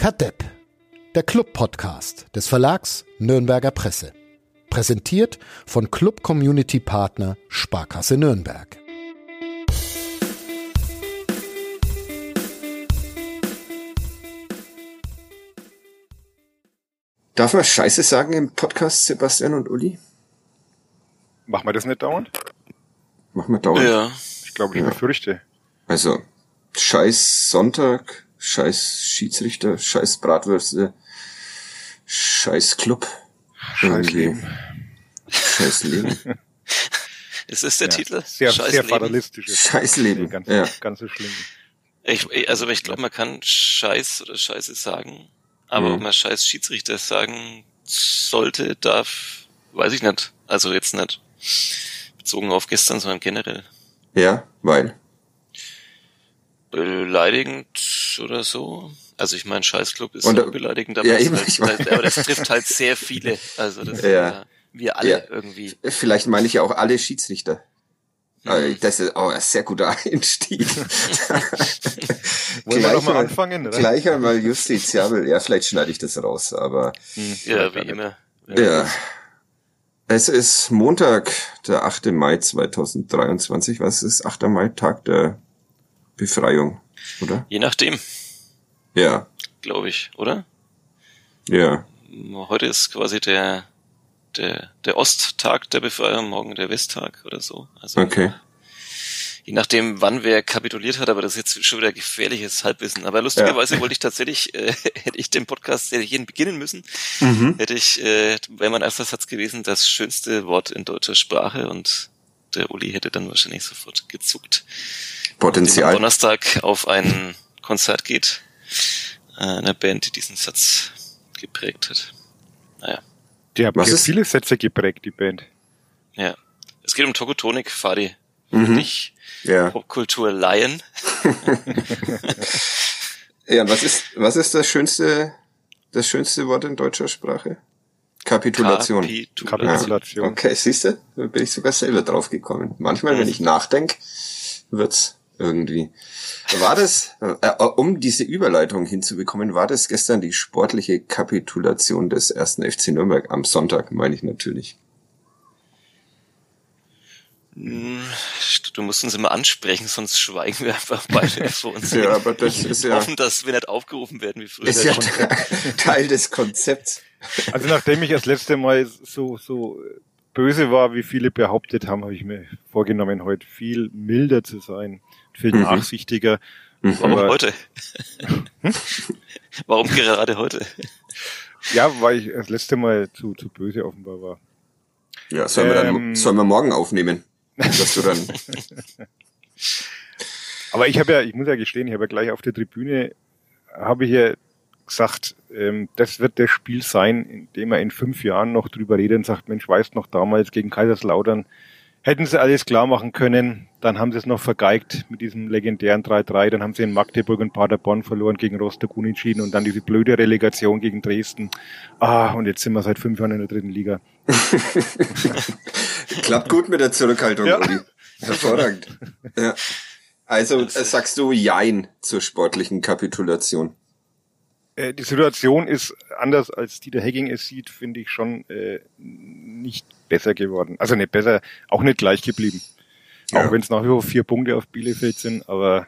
Kadepp, der Club-Podcast des Verlags Nürnberger Presse. Präsentiert von Club Community Partner Sparkasse Nürnberg. Darf man Scheiße sagen im Podcast, Sebastian und Uli? Machen wir das nicht dauernd? Machen wir dauernd. Ja. Ich glaube, ich Ja. befürchte. Also, Scheiß Sonntag, Scheiß Schiedsrichter, Scheiß Bratwürste, Scheiß Club. Scheiß Irgendwie. Leben. Scheiß Leben. Ist das der Ja. Titel? Sehr, Scheiß sehr Leben. fatalistisch. ist. Scheiß Leben. Ganz, Ja. ganz so schlimm. Ich, also ich glaube, man kann Scheiß oder Scheiße sagen, aber Mhm. ob man Scheiß Schiedsrichter sagen sollte, darf, weiß ich nicht. Also jetzt nicht bezogen auf gestern, sondern generell. Ja, weil. Beleidigend oder so. Also ich meine, Scheißclub ist Und, auch beleidigend, aber, ja, das eben, halt, ich mein- das, aber das trifft halt sehr viele. Also das Ja. ja. wir alle Ja. irgendwie. Vielleicht meine ich ja auch alle Schiedsrichter. Mhm. Das ist auch ein sehr guter Einstieg. Wollen wir doch mal Gleich anfangen? Oder? Gleich einmal justiziabel. Ja, vielleicht schneide ich das raus, aber Hm, Ja, wie immer. Ja. Es ist Montag, der 8. Mai 2023. Was ist 8. Mai? Tag der Befreiung, oder? Je nachdem, Ja, glaube ich, oder? ja. Heute ist quasi der, der, der Osttag der Befreiung, morgen der Westtag oder so. Also Okay. je nachdem, wann wer kapituliert hat, aber das ist jetzt schon wieder gefährliches Halbwissen. Aber lustigerweise wollte ich tatsächlich, äh, hätte ich den Podcast hätte ich jeden beginnen müssen, Mhm. hätte ich, äh, wäre mein erster Satz gewesen, das schönste Wort in deutscher Sprache und der Uli hätte dann wahrscheinlich sofort gezuckt. Potenzial. Donnerstag auf ein Konzert geht, äh, einer Band, die diesen Satz geprägt hat. Naja. Die haben Was ja ist- viele Sätze geprägt, die Band. Ja. Es geht um Tokotonik, Fadi. Mhm. Dich, Ja. Popkultur Lion. Ja, was ist, was ist das schönste, das schönste Wort in deutscher Sprache? Kapitulation. Kapitulation. Kapitulation. Okay, siehst du? Da bin ich sogar selber drauf gekommen. Manchmal, wenn ich nachdenke, wird's irgendwie. War das, äh, um diese Überleitung hinzubekommen, war das gestern die sportliche Kapitulation des ersten FC Nürnberg am Sonntag, meine ich natürlich. Hm, Du musst uns immer ansprechen, sonst schweigen wir einfach beide vor uns. Ja, aber das ich ist ja- hoffen, dass wir nicht aufgerufen werden wie früher. Ist ja Teil des Konzepts. Also nachdem ich das letzte Mal so, so böse war, wie viele behauptet haben, habe ich mir vorgenommen, heute viel milder zu sein, viel Mhm. nachsichtiger. Warum aber- heute? Warum gerade heute? Ja, weil ich das letzte Mal zu, zu böse offenbar war. Ja, sollen wir dann, Ähm. sollen wir morgen aufnehmen? Dass du dann, Aber ich habe ja, ich muss ja gestehen, ich habe ja gleich auf der Tribüne, habe ich ja gesagt, ähm, das wird das Spiel sein, in dem er in fünf Jahren noch drüber redet und sagt, Mensch, weißt noch damals gegen Kaiserslautern, hätten sie alles klar machen können, dann haben sie es noch vergeigt mit diesem legendären 3-3, dann haben sie in Magdeburg und Paderborn verloren, gegen Rostock unentschieden und dann diese blöde Relegation gegen Dresden. Ah, und jetzt sind wir seit fünf Jahren in der dritten Liga. klappt gut mit der Zurückhaltung, Ja. Uli. Hervorragend. Ja. Also äh, sagst du Jein zur sportlichen Kapitulation. Äh, die Situation ist anders als Dieter Hecking es sieht, finde ich schon äh, nicht besser geworden. Also nicht besser, auch nicht gleich geblieben. Ja. Auch wenn es nach wie vor vier Punkte auf Bielefeld sind, aber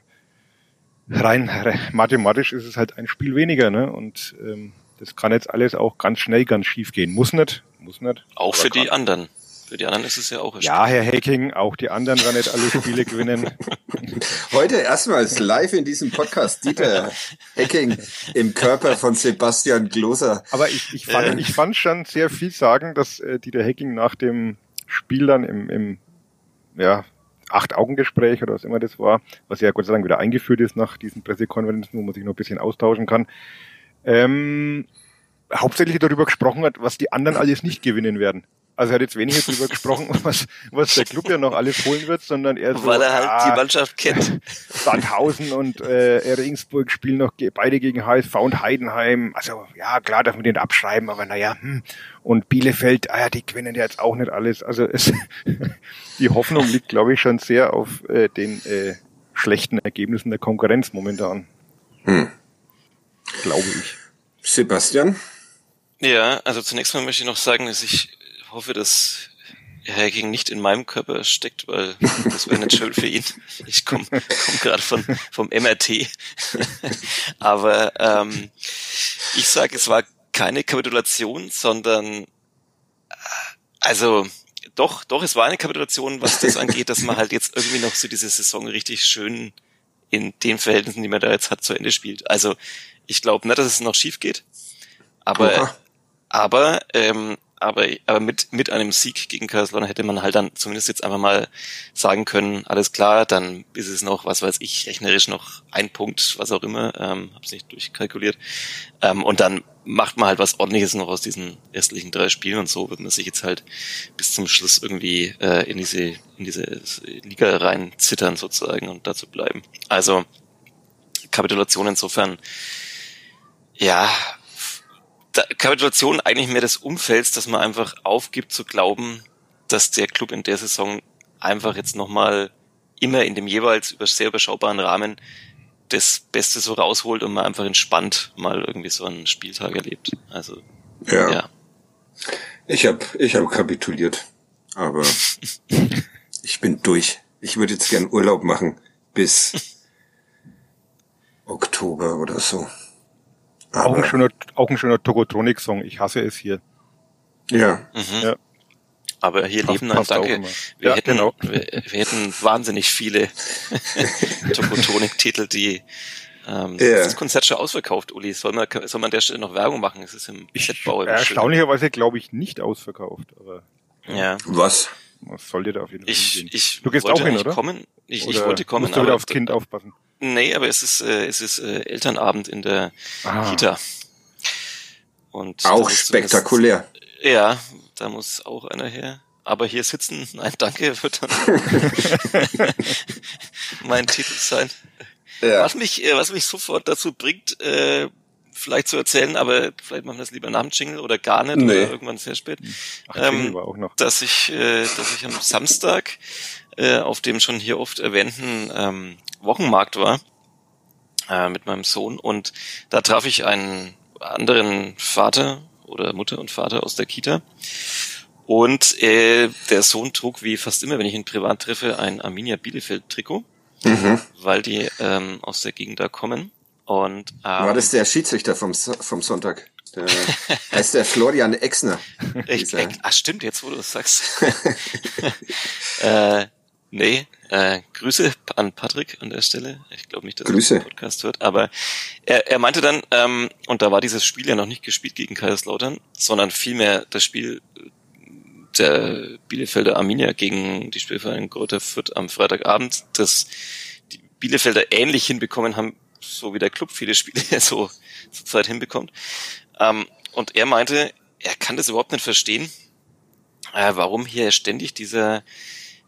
rein re- mathematisch ist es halt ein Spiel weniger, ne? Und ähm, das kann jetzt alles auch ganz schnell ganz schief gehen. Muss nicht, muss nicht. Auch für die anderen. Für die anderen ist es ja auch Ja, Herr Hecking, auch die anderen werden nicht alle Spiele gewinnen. Heute erstmals live in diesem Podcast Dieter Hecking im Körper von Sebastian Gloser. Aber ich, ich, fand, Äh. ich fand schon sehr viel sagen, dass äh, Dieter Hecking nach dem Spiel dann im, im ja, Acht-Augen-Gespräch oder was immer das war, was ja Gott sei Dank wieder eingeführt ist nach diesen Pressekonferenzen, wo man sich noch ein bisschen austauschen kann, ähm, hauptsächlich darüber gesprochen hat, was die anderen alles nicht gewinnen werden. Also er hat jetzt weniger darüber gesprochen, was, was der Club ja noch alles holen wird, sondern er so, Weil er halt ah, die Mannschaft kennt. Sandhausen und äh, Regensburg spielen noch beide gegen HSV und Heidenheim. Also ja, klar darf man den abschreiben, aber naja, hm. Und Bielefeld, ah ja, die gewinnen ja jetzt auch nicht alles. Also es, die Hoffnung liegt, glaube ich, schon sehr auf äh, den äh, schlechten Ergebnissen der Konkurrenz momentan. Hm. Glaube ich. Sebastian? Ja, also zunächst mal möchte ich noch sagen, dass ich hoffe, dass Hacking nicht in meinem Körper steckt, weil das wäre nicht schön für ihn. Ich komme komm gerade von vom MRT. Aber ähm, ich sage, es war keine Kapitulation, sondern äh, also doch, doch, es war eine Kapitulation, was das angeht, dass man halt jetzt irgendwie noch so diese Saison richtig schön in den Verhältnissen, die man da jetzt hat, zu Ende spielt. Also ich glaube nicht, dass es noch schief geht, aber Oha. aber ähm, aber, aber mit, mit einem Sieg gegen Kaiserslautern hätte man halt dann zumindest jetzt einfach mal sagen können, alles klar, dann ist es noch, was weiß ich, rechnerisch noch ein Punkt, was auch immer, ähm, hab's nicht durchkalkuliert. Ähm, und dann macht man halt was ordentliches noch aus diesen restlichen drei Spielen und so wird man sich jetzt halt bis zum Schluss irgendwie äh, in diese, in diese Liga rein zittern sozusagen und dazu bleiben. Also Kapitulation insofern, ja, Kapitulation eigentlich mehr des Umfelds, dass man einfach aufgibt zu glauben, dass der Club in der Saison einfach jetzt nochmal immer in dem jeweils über sehr überschaubaren Rahmen das Beste so rausholt und man einfach entspannt mal irgendwie so einen Spieltag erlebt. Also ja. ja. Ich habe ich hab kapituliert, aber ich bin durch. Ich würde jetzt gern Urlaub machen bis Oktober oder so. Auch ein schöner, auch ein schöner Tokotronik-Song. Ich hasse es hier. Ja. Mhm. ja. Aber hier passt, leben dann, danke. Wir, ja, hätten, genau. wir, wir, hätten wahnsinnig viele Tokotronik-Titel, die ähm, ja. das Konzert schon ausverkauft, Uli. Soll man, soll man an der Stelle noch Werbung machen? Es ist im Setbau. Erstaunlicherweise glaube ich nicht ausverkauft. Aber, ja. Was? Was soll dir da auf jeden Fall ich, hingehen? Ich du gehst auch hin, oder? Kommen. Ich, oder ich wollte kommen. Musst du wieder aufs Kind aufpassen? Nee, aber es ist, äh, es ist äh, Elternabend in der ah. Kita. Und auch spektakulär. Ja, da muss auch einer her. Aber hier sitzen, nein, danke, wird dann mein Titel sein. Ja. Was mich, äh, was mich sofort dazu bringt, äh, vielleicht zu erzählen, aber vielleicht machen wir das lieber nach dem Jingle oder gar nicht nee. oder irgendwann sehr spät. Ach, ähm, war auch noch. Dass ich, äh, dass ich am Samstag äh, auf dem schon hier oft erwähnten ähm, Wochenmarkt war äh, mit meinem Sohn und da traf ich einen anderen Vater oder Mutter und Vater aus der Kita. Und äh, der Sohn trug wie fast immer, wenn ich ihn privat treffe, ein Arminia Bielefeld Trikot, mhm. weil die ähm, aus der Gegend da kommen. Und ähm, war das der Schiedsrichter vom vom Sonntag? Der, heißt der Florian Exner. Ich, ach stimmt, jetzt wo du es sagst. äh, Nee, äh, Grüße an Patrick an der Stelle. Ich glaube nicht, dass Grüße. er den Podcast hört, aber er, er meinte dann, ähm, und da war dieses Spiel ja noch nicht gespielt gegen Kaiserslautern, sondern vielmehr das Spiel der Bielefelder Arminia gegen die Spielverein Grotter Fürth am Freitagabend, das die Bielefelder ähnlich hinbekommen haben, so wie der Club viele Spiele so zur Zeit hinbekommt. Ähm, und er meinte, er kann das überhaupt nicht verstehen, äh, warum hier ständig dieser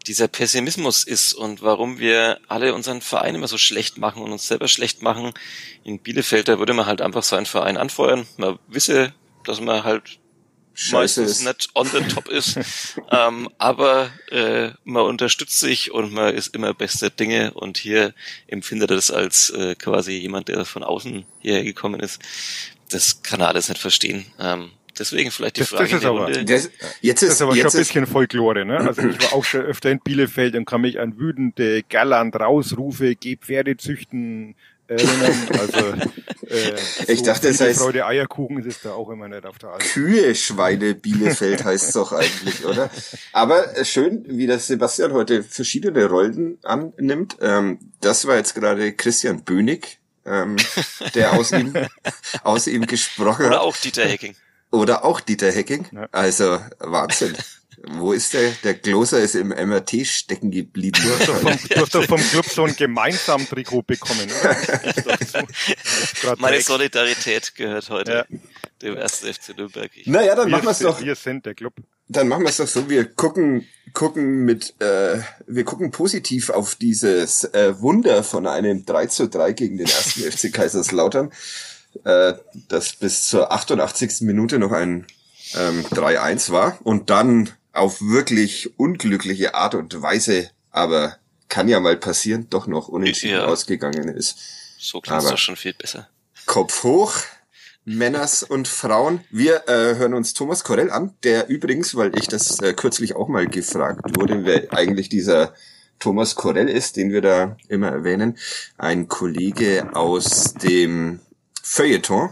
dieser Pessimismus ist und warum wir alle unseren Verein immer so schlecht machen und uns selber schlecht machen. In Bielefeld, da würde man halt einfach seinen Verein anfeuern. Man wisse, dass man halt Scheiße meistens ist. nicht on the top ist, ähm, aber äh, man unterstützt sich und man ist immer beste Dinge und hier empfindet er das als äh, quasi jemand, der von außen hierher gekommen ist. Das kann er alles nicht verstehen. Ähm, Deswegen vielleicht die das, Frage. Das ist aber, das, jetzt ist, das ist aber schon ein bisschen Folklore, ne? Also ich war auch schon öfter in Bielefeld und kann mich an wütende Gerland rausrufe, geh Pferde züchten, erinnern. Also äh, so ich dachte, es heißt Freude Eierkuchen ist es da auch immer nicht auf der Alten. Kühe Schweine Bielefeld heißt es doch eigentlich, oder? Aber schön, wie das Sebastian heute verschiedene Rollen annimmt. Ähm, das war jetzt gerade Christian Bönig, ähm, der aus ihm aus ihm gesprochen hat. Oder auch Dieter Hecking. Oder auch Dieter Hecking. Ja. Also Wahnsinn. Wo ist der? Der Gloser ist im MRT stecken geblieben. Du hast doch vom, du hast doch vom Club so ein gemeinsamen Trikot bekommen. so. Meine Solidarität gehört heute ja. dem ersten FC Nürnberg. naja, dann wir machen wir es doch. Wir sind der Club. Dann machen wir es doch so. Wir gucken, gucken mit, äh, wir gucken positiv auf dieses äh, Wunder von einem 3 zu 3 gegen den ersten FC Kaiserslautern äh, das bis zur 88. Minute noch ein ähm, 3-1 war und dann auf wirklich unglückliche Art und Weise, aber kann ja mal passieren, doch noch unentschieden ja. ausgegangen ist. So klingt es doch schon viel besser. Kopf hoch Männers und Frauen. Wir äh, hören uns Thomas Korell an, der übrigens, weil ich das äh, kürzlich auch mal gefragt wurde, wer eigentlich dieser Thomas Korell ist, den wir da immer erwähnen, ein Kollege aus dem Feuilleton.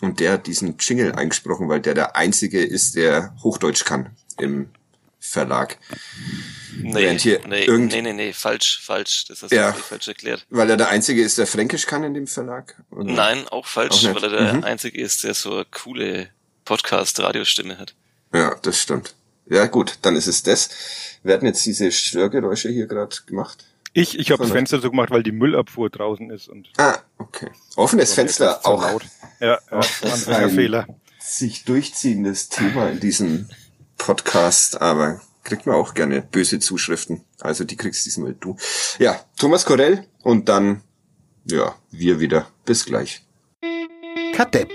Und der hat diesen Jingle eingesprochen, weil der der einzige ist, der Hochdeutsch kann im Verlag. Nee, Während hier nee, irgend- nee, nee, nee, falsch, falsch. Das hast Ja. du falsch erklärt. Weil er der einzige ist, der Fränkisch kann in dem Verlag? Oder? Nein, auch falsch, Auch weil er der Mhm. Einzige ist, der so eine coole Podcast-Radiostimme hat. Ja, das stimmt. Ja, gut, dann ist es das. Wir hatten jetzt diese Störgeräusche hier gerade gemacht. Ich, ich habe das Sondern- Fenster so gemacht, weil die Müllabfuhr draußen ist und Ah, okay. Offenes Fenster auch laut. Ja, ja ein Fehler. sich durchziehendes Thema in diesem Podcast, aber kriegt man auch gerne böse Zuschriften. Also die kriegst diesmal du. Ja, Thomas Korell und dann, ja, wir wieder. Bis gleich. Kadepp,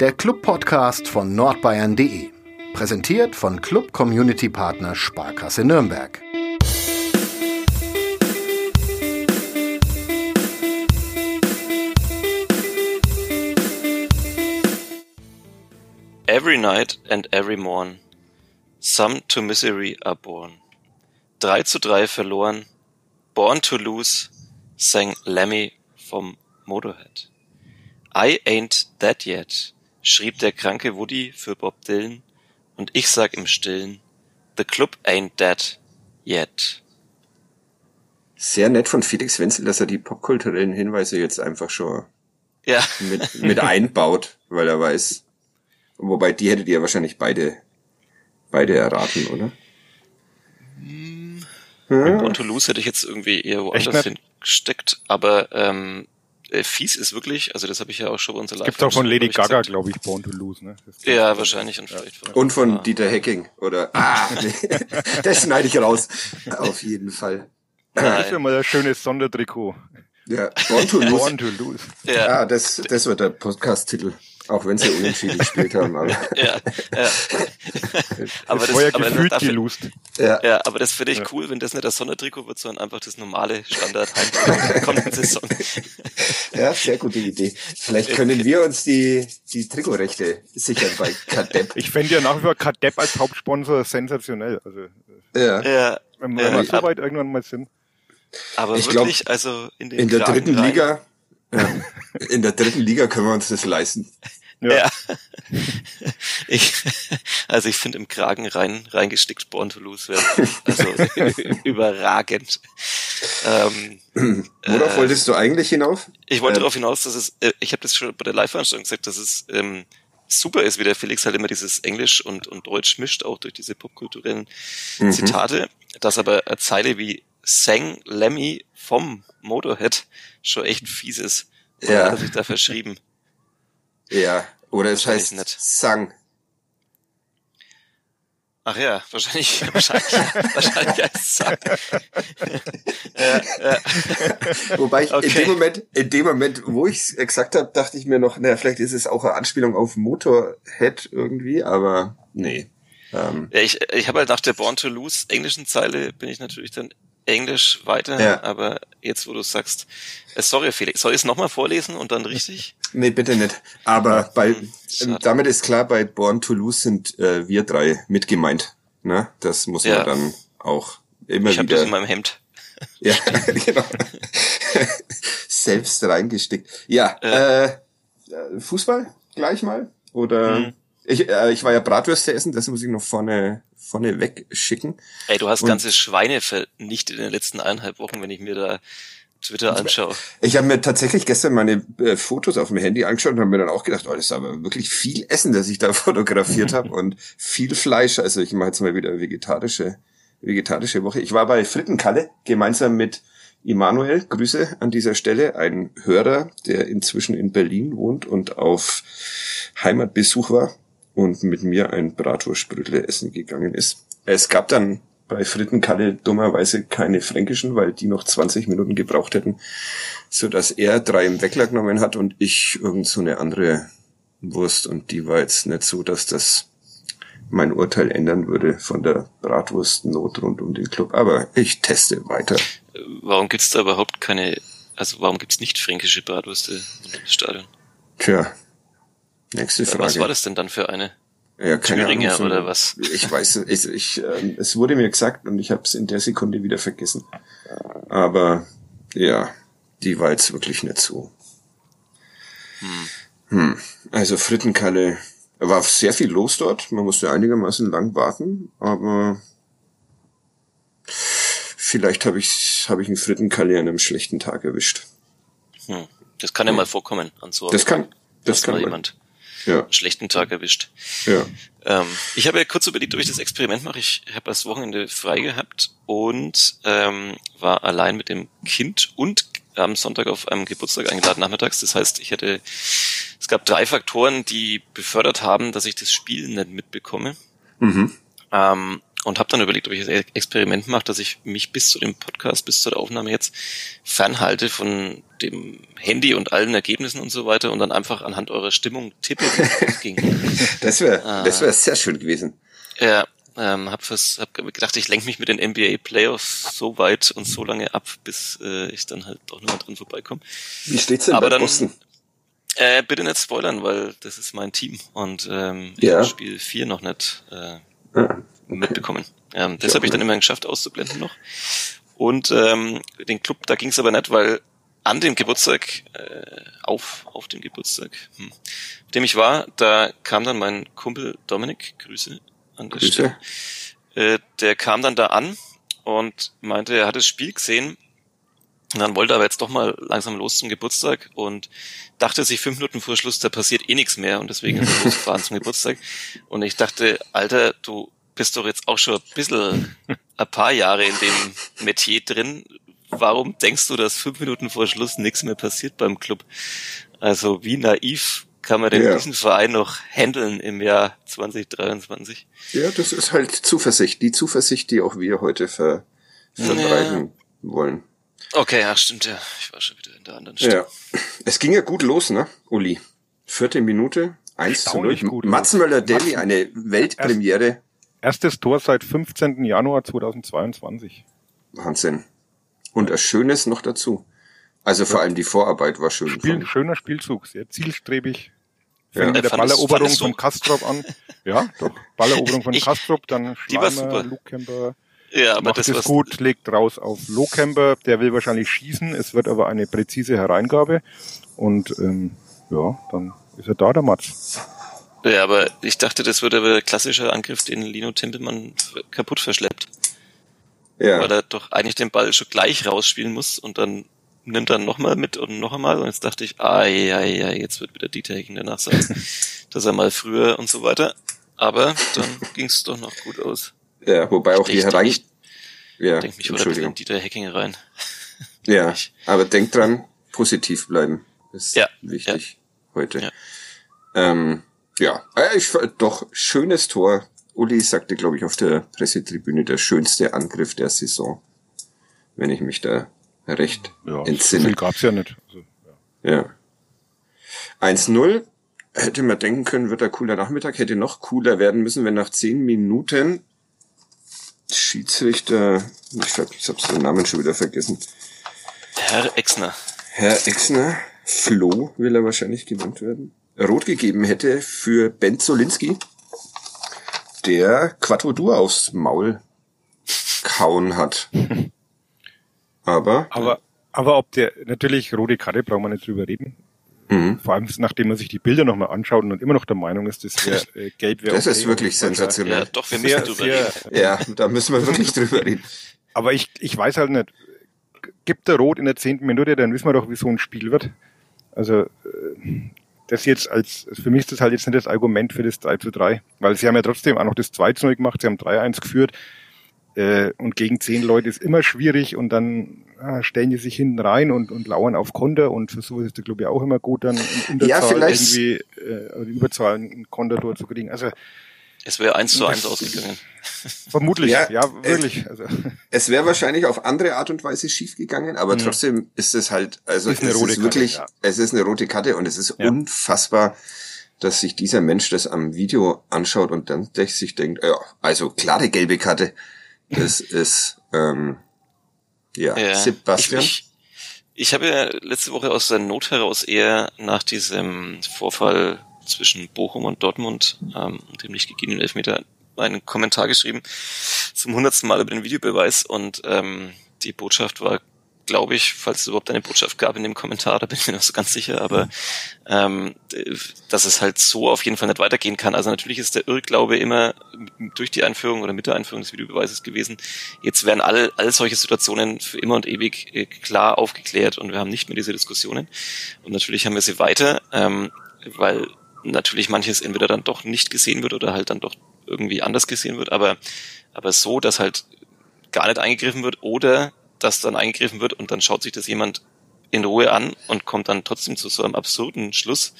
der Club-Podcast von nordbayern.de. Präsentiert von Club Community Partner Sparkasse Nürnberg. Every night and every morn, some to misery are born. 3 zu 3 verloren, born to lose, sang Lemmy vom Motorhead. I ain't dead yet, schrieb der kranke Woody für Bob Dylan und ich sag im Stillen, the club ain't dead yet. Sehr nett von Felix Wenzel, dass er die popkulturellen Hinweise jetzt einfach schon Ja, mit, mit einbaut, weil er weiß. Wobei die hättet ihr wahrscheinlich beide, beide erraten, oder? Born to lose hätte ich jetzt irgendwie eher woanders hingesteckt, aber ähm, äh, fies ist wirklich, also das habe ich ja auch schon bei unserer Gibt's auch von Lady Gaga, glaub glaube ich, Born to Lose, ne? Ja, wahrscheinlich und vielleicht von Und von Ah. Dieter Hecking, oder? Ah, nee, das schneide ich raus. Auf jeden Fall. Das ist ja mal ein schönes Sondertrikot. Ja, Born to Lose. Born to Lose. Ja, Ah, das, das wird der Podcast-Titel. Auch wenn sie unentschieden gespielt haben. Aber, ja, ja. aber Das ja aber gefühlt dafür- gelust. ja. Ja, aber das finde ich cool, wenn das nicht das Sondertrikot wird, sondern einfach das normale Standard der kommenden Saison. ja, sehr gute Idee. Vielleicht können wir uns die, die Trikotrechte sichern bei Kadepp. Ich fände ja nach wie vor Kadepp als Hauptsponsor sensationell. Also, Ja. Ja, wenn wir Ja, mal so aber- weit irgendwann mal sind. aber Ich glaub, wirklich, also in den In der dritten rein. Liga, ja, in der dritten Liga können wir uns das leisten. Ja. Ja. Ich, also ich finde im Kragen rein reingestickt Born to Lose wäre also überragend. Ähm, Worauf Äh, wolltest du eigentlich hinauf? Ich wollte Äh, darauf hinaus, dass es, äh, ich habe das schon bei der Live-Veranstaltung gesagt, dass es ähm, super ist, wie der Felix halt immer dieses Englisch und, und Deutsch mischt, auch durch diese popkulturellen Mhm. Zitate, dass aber eine Zeile wie Sang Lemmy vom Motorhead schon echt fies ist. Ja. hat er sich da verschrieben? Ja, oder es heißt nicht. Sang. Ach ja, wahrscheinlich, wahrscheinlich, wahrscheinlich als Sang. ja, ja. Wobei ich in Okay. dem Moment, in dem Moment, wo ich es gesagt habe, dachte ich mir noch, naja, vielleicht ist es auch eine Anspielung auf Motorhead irgendwie, aber nee. Ähm, Ja, ich, ich habe halt nach der Born to Lose englischen Zeile bin ich natürlich dann Englisch weiter, Ja. aber jetzt, wo du sagst, äh, sorry Felix, soll ich es nochmal vorlesen und dann richtig? nee, bitte nicht. Aber bei, Hm, schade. ähm, damit ist klar, bei Born to Lose sind äh, wir drei mit gemeint. Ne? Das muss man Ja. dann auch immer Ich habe das wieder. in meinem Hemd. Ja, genau. Selbst reingestickt. Ja, äh, Fußball gleich mal? Oder Mhm. Ich, äh, ich war ja Bratwürste essen, das muss ich noch vorne, vorne wegschicken. Ey, du hast Und- ganze Schweine vernichtet in den letzten eineinhalb Wochen, wenn ich mir da Twitter anschaue. Ich habe mir tatsächlich gestern meine äh, Fotos auf dem Handy angeschaut und habe mir dann auch gedacht, oh, das ist aber wirklich viel Essen, das ich da fotografiert habe und viel Fleisch. Also ich mache jetzt mal wieder vegetarische, vegetarische Woche. Ich war bei Frittenkalle gemeinsam mit Immanuel, Grüße an dieser Stelle, ein Hörer, der inzwischen in Berlin wohnt und auf Heimatbesuch war und mit mir ein Bratwurstbrötle essen gegangen ist. Es gab dann bei Frittenkalle dummerweise keine fränkischen, weil die noch 20 Minuten gebraucht hätten, so dass er drei im Weckler genommen hat und ich irgend so eine andere Wurst und die war jetzt nicht so, dass das mein Urteil ändern würde von der Bratwurstnot rund um den Club. Aber ich teste weiter. Warum gibt's da überhaupt keine, also warum gibt's nicht fränkische Bratwürste im Stadion? Tja, Nächste Frage. Was war das denn dann für eine? Ja, keine Thüringer Ahnung, so- oder was? Ich weiß, ich, ich, ähm, es wurde mir gesagt und ich habe es in der Sekunde wieder vergessen. Aber ja, die war jetzt wirklich nicht so. Hm. Also Frittenkalle, war sehr viel los dort. Man musste einigermaßen lang warten, aber vielleicht habe ich, habe ich einen Frittenkalle an einem schlechten Tag erwischt. Hm. Das kann ja mal vorkommen an so Das kann, das kann jemand Ja, schlechten Tag erwischt. ja. Ähm, ich habe ja kurz überlegt, ob ich das Experiment mache. Ich habe das Wochenende frei gehabt und ähm, war allein mit dem Kind und am Sonntag auf einem Geburtstag eingeladen nachmittags. Das heißt, ich hätte, es gab drei Faktoren, die befördert haben, dass ich das Spiel nicht mitbekomme. Mhm. Ähm, und habe dann überlegt, ob ich das Experiment mache, dass ich mich bis zu dem Podcast, bis zur Aufnahme jetzt fernhalte von dem Handy und allen Ergebnissen und so weiter und dann einfach anhand eurer Stimmung tippe, wie es ging. Das wäre, Ah. das wäre sehr schön gewesen. Ja, ähm, hab, fürs, hab gedacht, ich lenke mich mit den NBA Playoffs so weit und so lange ab, bis äh, ich dann halt doch noch mal dran vorbeikomme. Wie steht's denn Aber bei dann- Boston? Äh, bitte nicht spoilern, weil das ist mein Team und ähm, ich Ja. habe Spiel 4 noch nicht äh, Ah, mitbekommen. Ähm, das Ja, habe ich dann okay. immerhin geschafft auszublenden noch. Und ähm, den Club, da ging es aber nicht, weil an dem Geburtstag, äh, auf, auf dem Geburtstag, hm, auf dem ich war, da kam dann mein Kumpel Dominik, Grüße an der Grüße. Stelle, äh, der kam dann da an und meinte, er hat das Spiel gesehen und dann wollte er aber jetzt doch mal langsam los zum Geburtstag und dachte sich fünf Minuten vor Schluss, da passiert eh nichts mehr und deswegen ist er losgefahren zum Geburtstag. Und ich dachte, Alter, du bist doch jetzt auch schon ein bisschen ein paar Jahre in dem Metier drin. Warum denkst du, dass fünf Minuten vor Schluss nichts mehr passiert beim Club? Also wie naiv kann man denn Ja. diesen Verein noch handeln im Jahr 2023? Ja, das ist halt Zuversicht. Die Zuversicht, die auch wir heute ver verbreiten wollen. Okay, ja, stimmt ja. Ich war schon wieder in der anderen Stimme. Ja. Es ging ja gut los, ne, Uli? Vierte Minute, 1 zu 0. Erstaunlich gut. Matzenmöller-Deli, eine Weltpremiere. Erstes Tor seit 15. Januar 2022. Wahnsinn. Und ein schönes noch dazu. Also vor allem die Vorarbeit war schön. Spiel, schöner Spielzug, sehr zielstrebig. Ja. Fängt mit der Balleroberung von Kastrop an. Ja, doch. Balleroberung von Ich- Kastrop, dann Schleimer, super. Luke Kemper. Ja, aber macht das was gut, legt raus auf Lohkemper, der will wahrscheinlich schießen, es wird aber eine präzise Hereingabe und ähm, ja, dann ist er da, der Matz. Ja, aber ich dachte, das wird aber der klassische Angriff, den Lino Tempelmann kaputt verschleppt. Ja. Weil er doch eigentlich den Ball schon gleich rausspielen muss und dann nimmt er nochmal mit und noch einmal. Und jetzt dachte ich, ah ja, ja, jetzt wird wieder Dieter Hecking danach sagen, dass er mal früher und so weiter. Aber dann ging es doch noch gut aus. ja, wobei auch die denk- Herein... ich Ja, denke mich in Entschuldigung. Dieter Hecking rein. Ja, aber denk dran, positiv bleiben. ist Ja, wichtig heute. Ja. Ähm, ja, äh, ich doch schönes Tor. Uli sagte, glaube ich, auf der Pressetribüne der schönste Angriff der Saison, wenn ich mich da recht Ja, so viel entsinne. gab's ja nicht. Also, ja. Ja. 1-0 hätte man denken können, wird ein cooler Nachmittag, hätte noch cooler werden müssen, wenn nach 10 Minuten Schiedsrichter, ich ich hab den Namen schon wieder vergessen, Herr Exner. Herr Exner, Flo will er wahrscheinlich genannt werden, rot gegeben hätte für Ben Zolinski, der Quattro aufs Maul kauen hat. Aber, Aber, aber ob der, natürlich, rote Karte brauchen wir nicht drüber reden. mhm, Vor allem, nachdem man sich die Bilder nochmal anschaut und immer noch der Meinung ist, das wäre äh, gelb wäre das ist wirklich sensationell. Ja, doch, wir Sehr, müssen drüber sehr, reden. Ja, da müssen wir wirklich drüber reden. Aber ich, ich weiß halt nicht, gibt der Rot in der zehnten Minute, dann wissen wir doch, wie so ein Spiel wird. Also äh, das jetzt als, für mich ist das halt jetzt nicht das Argument für das 3 zu 3, weil sie haben ja trotzdem auch noch das 2 zu 0 gemacht, sie haben 3-1 geführt äh, und gegen zehn Leute ist immer schwierig und dann ah, stellen die sich hinten rein und, und lauern auf Konter und sowas ist der Club ja auch immer gut, dann in Unterzahl vielleicht- irgendwie äh, die Überzahl ein Kontertor zu kriegen. Also Es wäre eins zu eins ausgegangen. vermutlich, Ja, ja, äh, wirklich. Also, Es wäre wahrscheinlich auf andere Art und Weise schiefgegangen, aber Mhm. trotzdem ist es halt, also Ist es ist wirklich, Karte, es ist eine rote Karte und es ist Ja. unfassbar, dass sich dieser Mensch das am Video anschaut und dann sich- sich denkt, ja, also klare gelbe Karte. Das ist, ähm, ja, Ja, Sebastian. Ich, ich, ich habe ja letzte Woche aus der Not heraus eher nach diesem Vorfall zwischen Bochum und Dortmund ähm, dem nicht gegebenen Elfmeter einen Kommentar geschrieben zum hundertsten Mal über den Videobeweis und ähm, die Botschaft war glaube ich, falls es überhaupt eine Botschaft gab in dem Kommentar, da bin ich mir noch so ganz sicher, aber ähm, dass es halt so auf jeden Fall nicht weitergehen kann. Also natürlich ist der Irrglaube immer durch die Einführung oder mit der Einführung des Videobeweises gewesen. Jetzt werden alle, all solche Situationen für immer und ewig äh, klar aufgeklärt und wir haben nicht mehr diese Diskussionen. Und natürlich haben wir sie weiter, ähm, weil natürlich manches entweder dann doch nicht gesehen wird oder halt dann doch irgendwie anders gesehen wird, aber, aber so, dass halt gar nicht eingegriffen wird oder dass dann eingegriffen wird und dann schaut sich das jemand in Ruhe an und kommt dann trotzdem zu so einem absurden Schluss.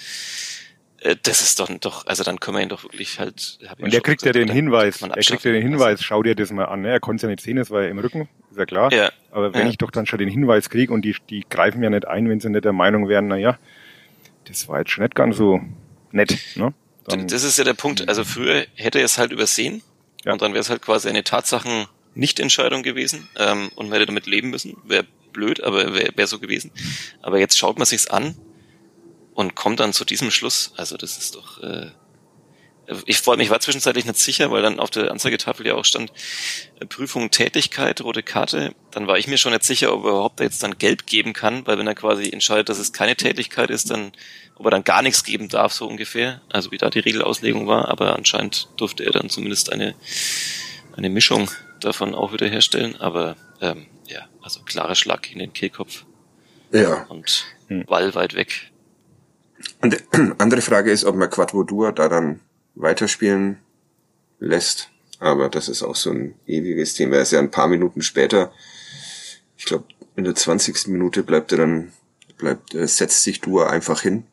Äh, das ist doch, doch, also dann können wir ihn doch wirklich halt. Und er kriegt ja den Hinweis, er kriegt ja den Hinweis, schau dir das mal an. Ne? Er konnte es ja nicht sehen, das war ja im Rücken, ist ja klar. Ja. Aber wenn ja. ich doch dann schon den Hinweis kriege und die, die greifen ja nicht ein, wenn sie nicht der Meinung wären, na ja, das war jetzt schon nicht ganz so nett. Ne? Dann, das ist ja der Punkt. Also früher hätte er es halt übersehen ja. und dann wäre es halt quasi eine Tatsachen nicht-Entscheidung gewesen ähm, und man hätte damit leben müssen. Wäre blöd, aber wäre wär so gewesen. Aber jetzt schaut man sich's an und kommt dann zu diesem Schluss. Also das ist doch. Äh, ich vor allem, ich war zwischenzeitlich nicht sicher, weil dann auf der Anzeigetafel ja auch stand äh, Prüfung Tätigkeit, rote Karte. Dann war ich mir schon nicht sicher, ob er überhaupt da jetzt dann gelb geben kann, weil wenn er quasi entscheidet, dass es keine Tätigkeit ist, dann ob er dann gar nichts geben darf, so ungefähr. Also wie da die Regelauslegung war, aber anscheinend durfte er dann zumindest eine eine Mischung davon auch wieder herstellen, aber ähm, ja, also klarer Schlag in den Kehlkopf. Ja. Und hm. Ball weit weg. Und andere Frage ist, ob man Quadvodua da dann weiterspielen lässt. Aber das ist auch so ein ewiges Thema. Er ist ja ein paar Minuten später, ich glaube in der 20. Minute bleibt er dann, bleibt, äh, setzt sich Dua einfach hin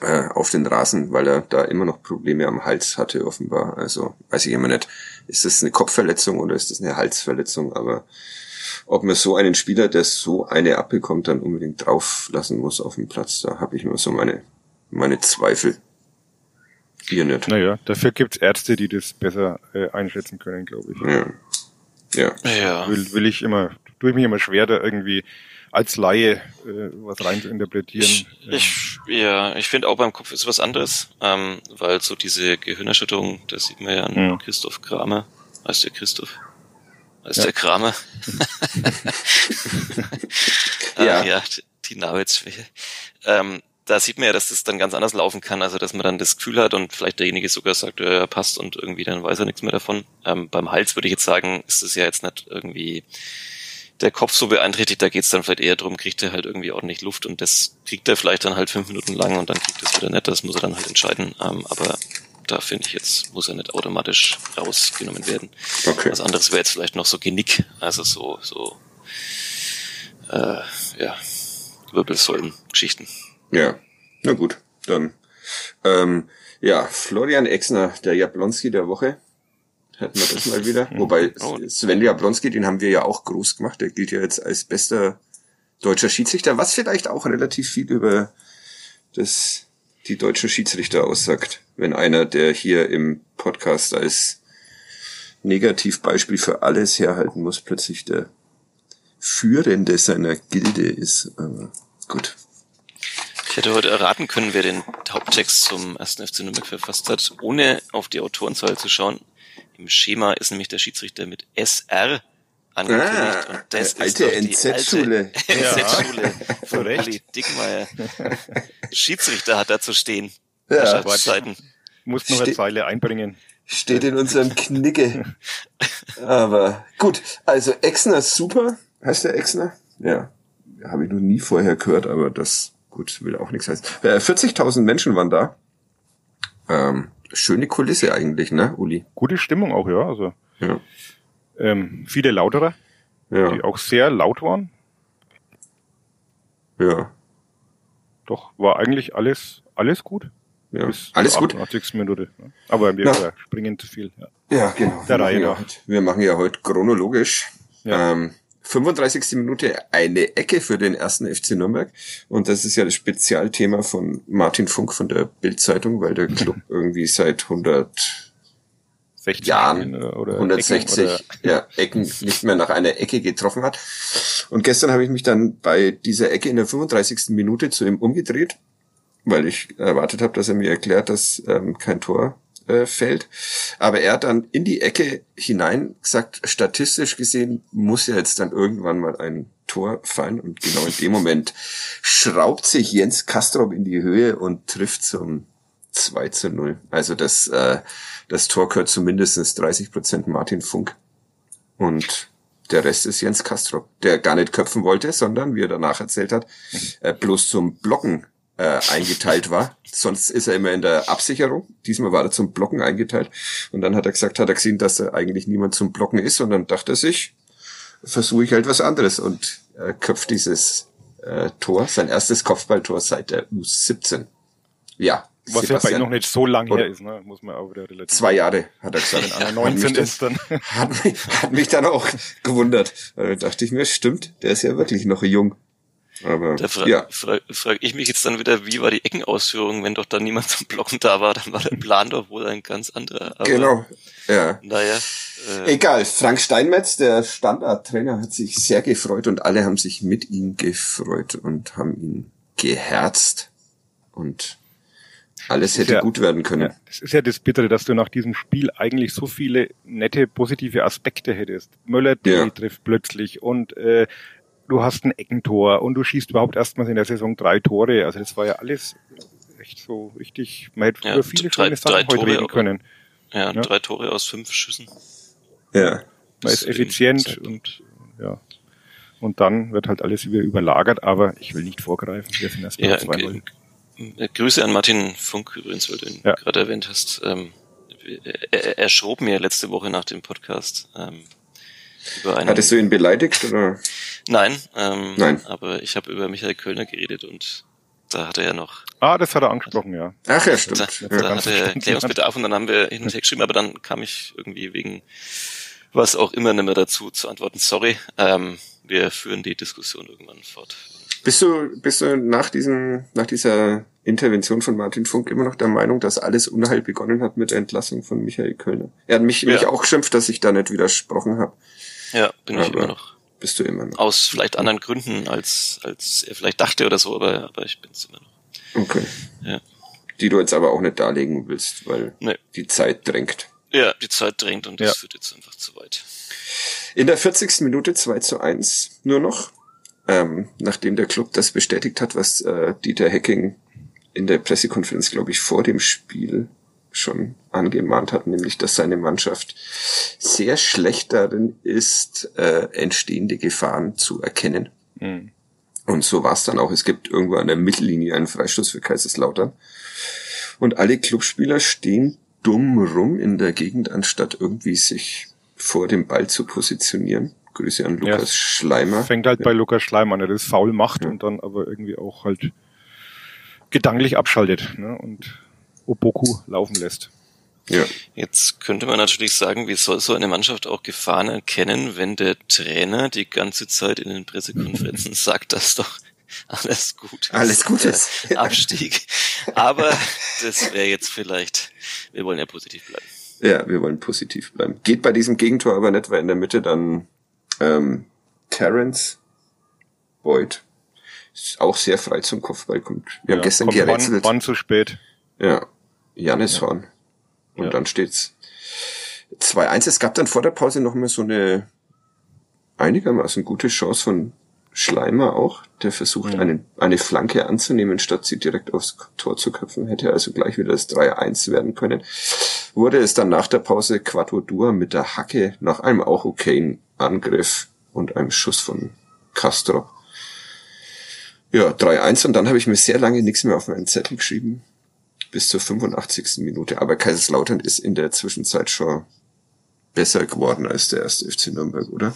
äh, auf den Rasen, weil er da immer noch Probleme am Hals hatte, offenbar. Also weiß ich immer nicht, ist das eine Kopfverletzung oder ist das eine Halsverletzung, aber ob man so einen Spieler, der so eine abbekommt, dann unbedingt drauf lassen muss auf dem Platz, da habe ich immer so meine, meine Zweifel. Hier nicht. Naja, dafür gibt's Ärzte, die das besser äh, einschätzen können, glaube ich. Ja. Ja. ja. Will, will ich immer, tue ich mich immer schwer, da irgendwie als Laie äh, was rein zu interpretieren. Ich, ich, ja, ich finde auch beim Kopf ist was anderes, ähm, weil so diese Gehirnerschütterung, das sieht man ja an ja. Christoph Kramer. Heißt der Christoph? Heißt ja. der Kramer? ja. Ach, ja, die Nabelschwäche. Ähm, da sieht man ja, dass das dann ganz anders laufen kann, also dass man dann das Gefühl hat und vielleicht derjenige sogar sagt, ja, passt und irgendwie dann weiß er nichts mehr davon. Ähm, beim Hals würde ich jetzt sagen, ist es ja jetzt nicht irgendwie der Kopf so beeinträchtigt, da geht's dann vielleicht eher drum, kriegt er halt irgendwie ordentlich Luft und das kriegt er vielleicht dann halt fünf Minuten lang und dann kriegt es wieder nicht, das muss er dann halt entscheiden. Ähm, aber da finde ich jetzt, muss er nicht automatisch rausgenommen werden. Okay. Was anderes wäre jetzt vielleicht noch so Genick, also so, so äh, ja, Wirbelsäulen-Geschichten. Ja, na gut, dann ähm, ja, Florian Exner, der Jablonski der Woche hätten wir das mal wieder. Wobei. Sven Jablonski, den haben wir ja auch groß gemacht. Der gilt ja jetzt als bester deutscher Schiedsrichter, was vielleicht auch relativ viel über das, die deutschen Schiedsrichter aussagt. Wenn einer, der hier im Podcast als Negativbeispiel für alles herhalten muss, plötzlich der Führende seiner Gilde ist. Aber gut. Ich hätte heute erraten können, wer den Haupttext zum ersten FC Nürnberg verfasst hat, ohne auf die Autorenzahl zu schauen. Im Schema ist nämlich der Schiedsrichter mit SR angekündigt. Ah, und das ist alte NZ-Schule. NZ-Schule von Uli Dickmeier. Schiedsrichter hat da zu stehen. Ja, Muss noch eine Zeile einbringen. Steht in unserem Knicke. Aber gut, also Exner super. Heißt der Exner? Ja. Habe ich noch nie vorher gehört, aber das, gut, will auch nichts heißen. 40.000 äh, Menschen waren da. Ähm, schöne Kulisse eigentlich, ne, Uli? Gute Stimmung auch, ja. Also ja. Ähm, viele Lauterer, ja. die auch sehr laut waren. Ja. Doch, war eigentlich alles, alles gut. Ja. Bis alles gut. Minute. Ne? Aber wir Na, springen zu viel. Ja, ja genau. Der Reihe nach. Wir machen ja heute chronologisch. Ja. Ähm, 35. Minute eine Ecke für den ersten FC Nürnberg. Und das ist ja das Spezialthema von Martin Funk von der Bildzeitung, weil der Club irgendwie seit 100 Jahren oder 160 Ecken oder ja, Ecken nicht mehr nach einer Ecke getroffen hat. Und gestern habe ich mich dann bei dieser Ecke in der 35. Minute zu ihm umgedreht weil ich erwartet habe, dass er mir erklärt, dass ähm, kein Tor äh, fällt. Aber er hat dann in die Ecke hinein gesagt, statistisch gesehen muss ja jetzt dann irgendwann mal ein Tor fallen. Und genau in dem Moment schraubt sich Jens Kastrop in die Höhe und trifft zum 2 zu 0. Also das, äh, das Tor gehört zumindest 30 Prozent Martin Funk. Und der Rest ist Jens Kastrop, der gar nicht köpfen wollte, sondern, wie er danach erzählt hat, äh, bloß zum Blocken äh, eingeteilt war. Sonst ist er immer in der Absicherung. Diesmal war er zum Blocken eingeteilt. Und dann hat er gesagt, hat er gesehen, dass er eigentlich niemand zum Blocken ist. Und dann dachte er sich, versuche ich halt was anderes und äh, köpft dieses äh, Tor, sein erstes Kopfballtor seit der U17. Ja. Was ja bei ihm noch nicht so lang her ist, ne? muss man auch wieder relativ. Zwei Jahre, hat er gesagt. Wenn einer 19 ist, dann. Hat mich, hat mich dann auch gewundert. Da dachte ich mir, stimmt, der ist ja wirklich noch jung. Aber, da fra ja. frage frag ich mich jetzt dann wieder, wie war die Eckenausführung, wenn doch da niemand zum Blocken da war, dann war der Plan doch wohl ein ganz anderer. Aber, genau, ja. Naja. Äh, Egal, Frank Steinmetz, der Standardtrainer, hat sich sehr gefreut und alle haben sich mit ihm gefreut und haben ihn geherzt und alles hätte ja, gut werden können. Ja, das ist ja das Bittere, dass du nach diesem Spiel eigentlich so viele nette, positive Aspekte hättest. Möller ja. trifft plötzlich und äh, du hast ein Eckentor und du schießt überhaupt erstmals in der Saison drei Tore. Also das war ja alles echt so richtig, man hätte ja, viele drei, schöne Sachen drei heute Tore, reden können. Ja, ja, drei Tore aus fünf Schüssen. Ja. Man ist effizient und ja. Und dann wird halt alles über, überlagert, aber ich will nicht vorgreifen. Wir sind erst ja, zwei okay. Äh, Grüße an Martin Funk übrigens, weil du ihn ja. gerade erwähnt hast. Ähm, er, er schrob mir letzte Woche nach dem Podcast ähm, über einen. Hattest du ihn beleidigt oder? Nein, ähm, Nein. aber ich habe über Michael Kölner geredet und da hat er ja noch. Ah, das hat er angesprochen, ja. Ach ja, stimmt. Da, da ja, hat er Erklärungsbedarf und dann haben wir hin und her geschrieben, aber dann kam ich irgendwie wegen was auch immer nicht mehr dazu zu antworten. Sorry, ähm, wir führen die Diskussion irgendwann fort. Bist du, bist du nach diesem, nach dieser Intervention von Martin Funk immer noch der Meinung, dass alles Unheil begonnen hat mit der Entlassung von Michael Kölner? Er hat mich, ja. mich auch geschimpft, dass ich da nicht widersprochen habe. Ja, bin aber ich immer noch. Bist du immer noch. Aus vielleicht anderen Gründen, als, als er vielleicht dachte oder so, aber, aber ich bin's immer noch. Okay. Ja. Die du jetzt aber auch nicht darlegen willst, weil nee. die Zeit drängt. Ja, die Zeit drängt und das ja. führt jetzt einfach zu weit. In der 40. Minute 2 zu 1 nur noch, ähm, nachdem der Club das bestätigt hat, was äh, Dieter Hecking in der Pressekonferenz, glaube ich, vor dem Spiel schon angemahnt hat, nämlich dass seine Mannschaft sehr schlecht darin ist, äh, entstehende Gefahren zu erkennen. Mhm. Und so war es dann auch. Es gibt irgendwo an der Mittellinie einen Freistoß für Kaiserslautern. Und alle Clubspieler stehen dumm rum in der Gegend, anstatt irgendwie sich vor dem Ball zu positionieren. Grüße an Lukas ja, Schleimer. Fängt halt ja. bei Lukas Schleimer an, der das faul macht ja. und dann aber irgendwie auch halt gedanklich abschaltet ne? und Opoku laufen lässt. Ja. Jetzt könnte man natürlich sagen, wie soll so eine Mannschaft auch Gefahren erkennen, wenn der Trainer die ganze Zeit in den Pressekonferenzen sagt, dass doch alles gut ist. Alles gut ist. Abstieg. Aber das wäre jetzt vielleicht, wir wollen ja positiv bleiben. Ja, wir wollen positiv bleiben. Geht bei diesem Gegentor aber nicht, weil in der Mitte dann ähm, Terence Boyd ist auch sehr frei zum Kopfball kommt. Wir ja, haben gestern gerätselt. Wann, wann zu spät. Ja, Janis ja. Und ja. dann steht's 2-1. Es gab dann vor der Pause noch mal so eine einigermaßen gute Chance von Schleimer auch, der versucht, ja. eine, eine Flanke anzunehmen, statt sie direkt aufs Tor zu köpfen. Hätte also gleich wieder das 3-1 werden können. Wurde es dann nach der Pause Quattro mit der Hacke nach einem auch okayen Angriff und einem Schuss von Castro. Ja, 3-1 und dann habe ich mir sehr lange nichts mehr auf meinen Zettel geschrieben bis zur 85. Minute. Aber Kaiserslautern ist in der Zwischenzeit schon besser geworden als der erste FC Nürnberg, oder?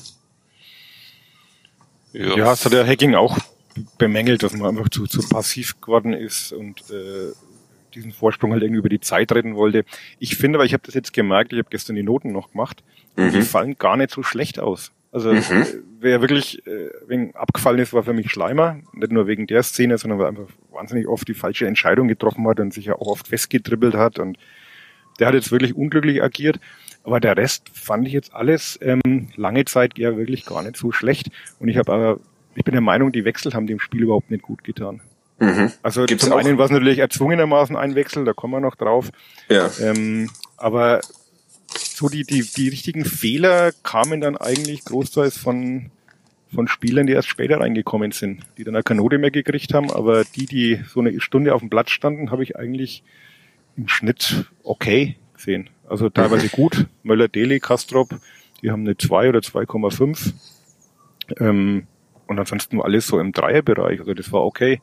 Ja, ja das hat der Hacking auch bemängelt, dass man einfach zu, zu passiv geworden ist und äh, diesen Vorsprung halt irgendwie über die Zeit retten wollte. Ich finde, aber ich habe das jetzt gemerkt, ich habe gestern die Noten noch gemacht, mhm. die fallen gar nicht so schlecht aus. Also mhm. wer wirklich äh, wegen abgefallen ist, war für mich Schleimer. Nicht nur wegen der Szene, sondern weil er einfach wahnsinnig oft die falsche Entscheidung getroffen hat und sich ja auch oft festgedribbelt hat. Und der hat jetzt wirklich unglücklich agiert. Aber der Rest fand ich jetzt alles ähm, lange Zeit ja wirklich gar nicht so schlecht. Und ich habe aber, ich bin der Meinung, die Wechsel haben dem Spiel überhaupt nicht gut getan. Mhm. Also Gibt's zum auch? einen war es natürlich erzwungenermaßen ein Wechsel, da kommen wir noch drauf. Ja. Ähm, aber so die, die, die richtigen Fehler kamen dann eigentlich großteils von, von Spielern, die erst später reingekommen sind, die dann keine Note mehr gekriegt haben, aber die, die so eine Stunde auf dem Platz standen, habe ich eigentlich im Schnitt okay gesehen. Also teilweise gut. Möller, Deli, Kastrop, die haben eine 2 oder 2,5. Ähm, und ansonsten war alles so im Dreierbereich. Also das war okay.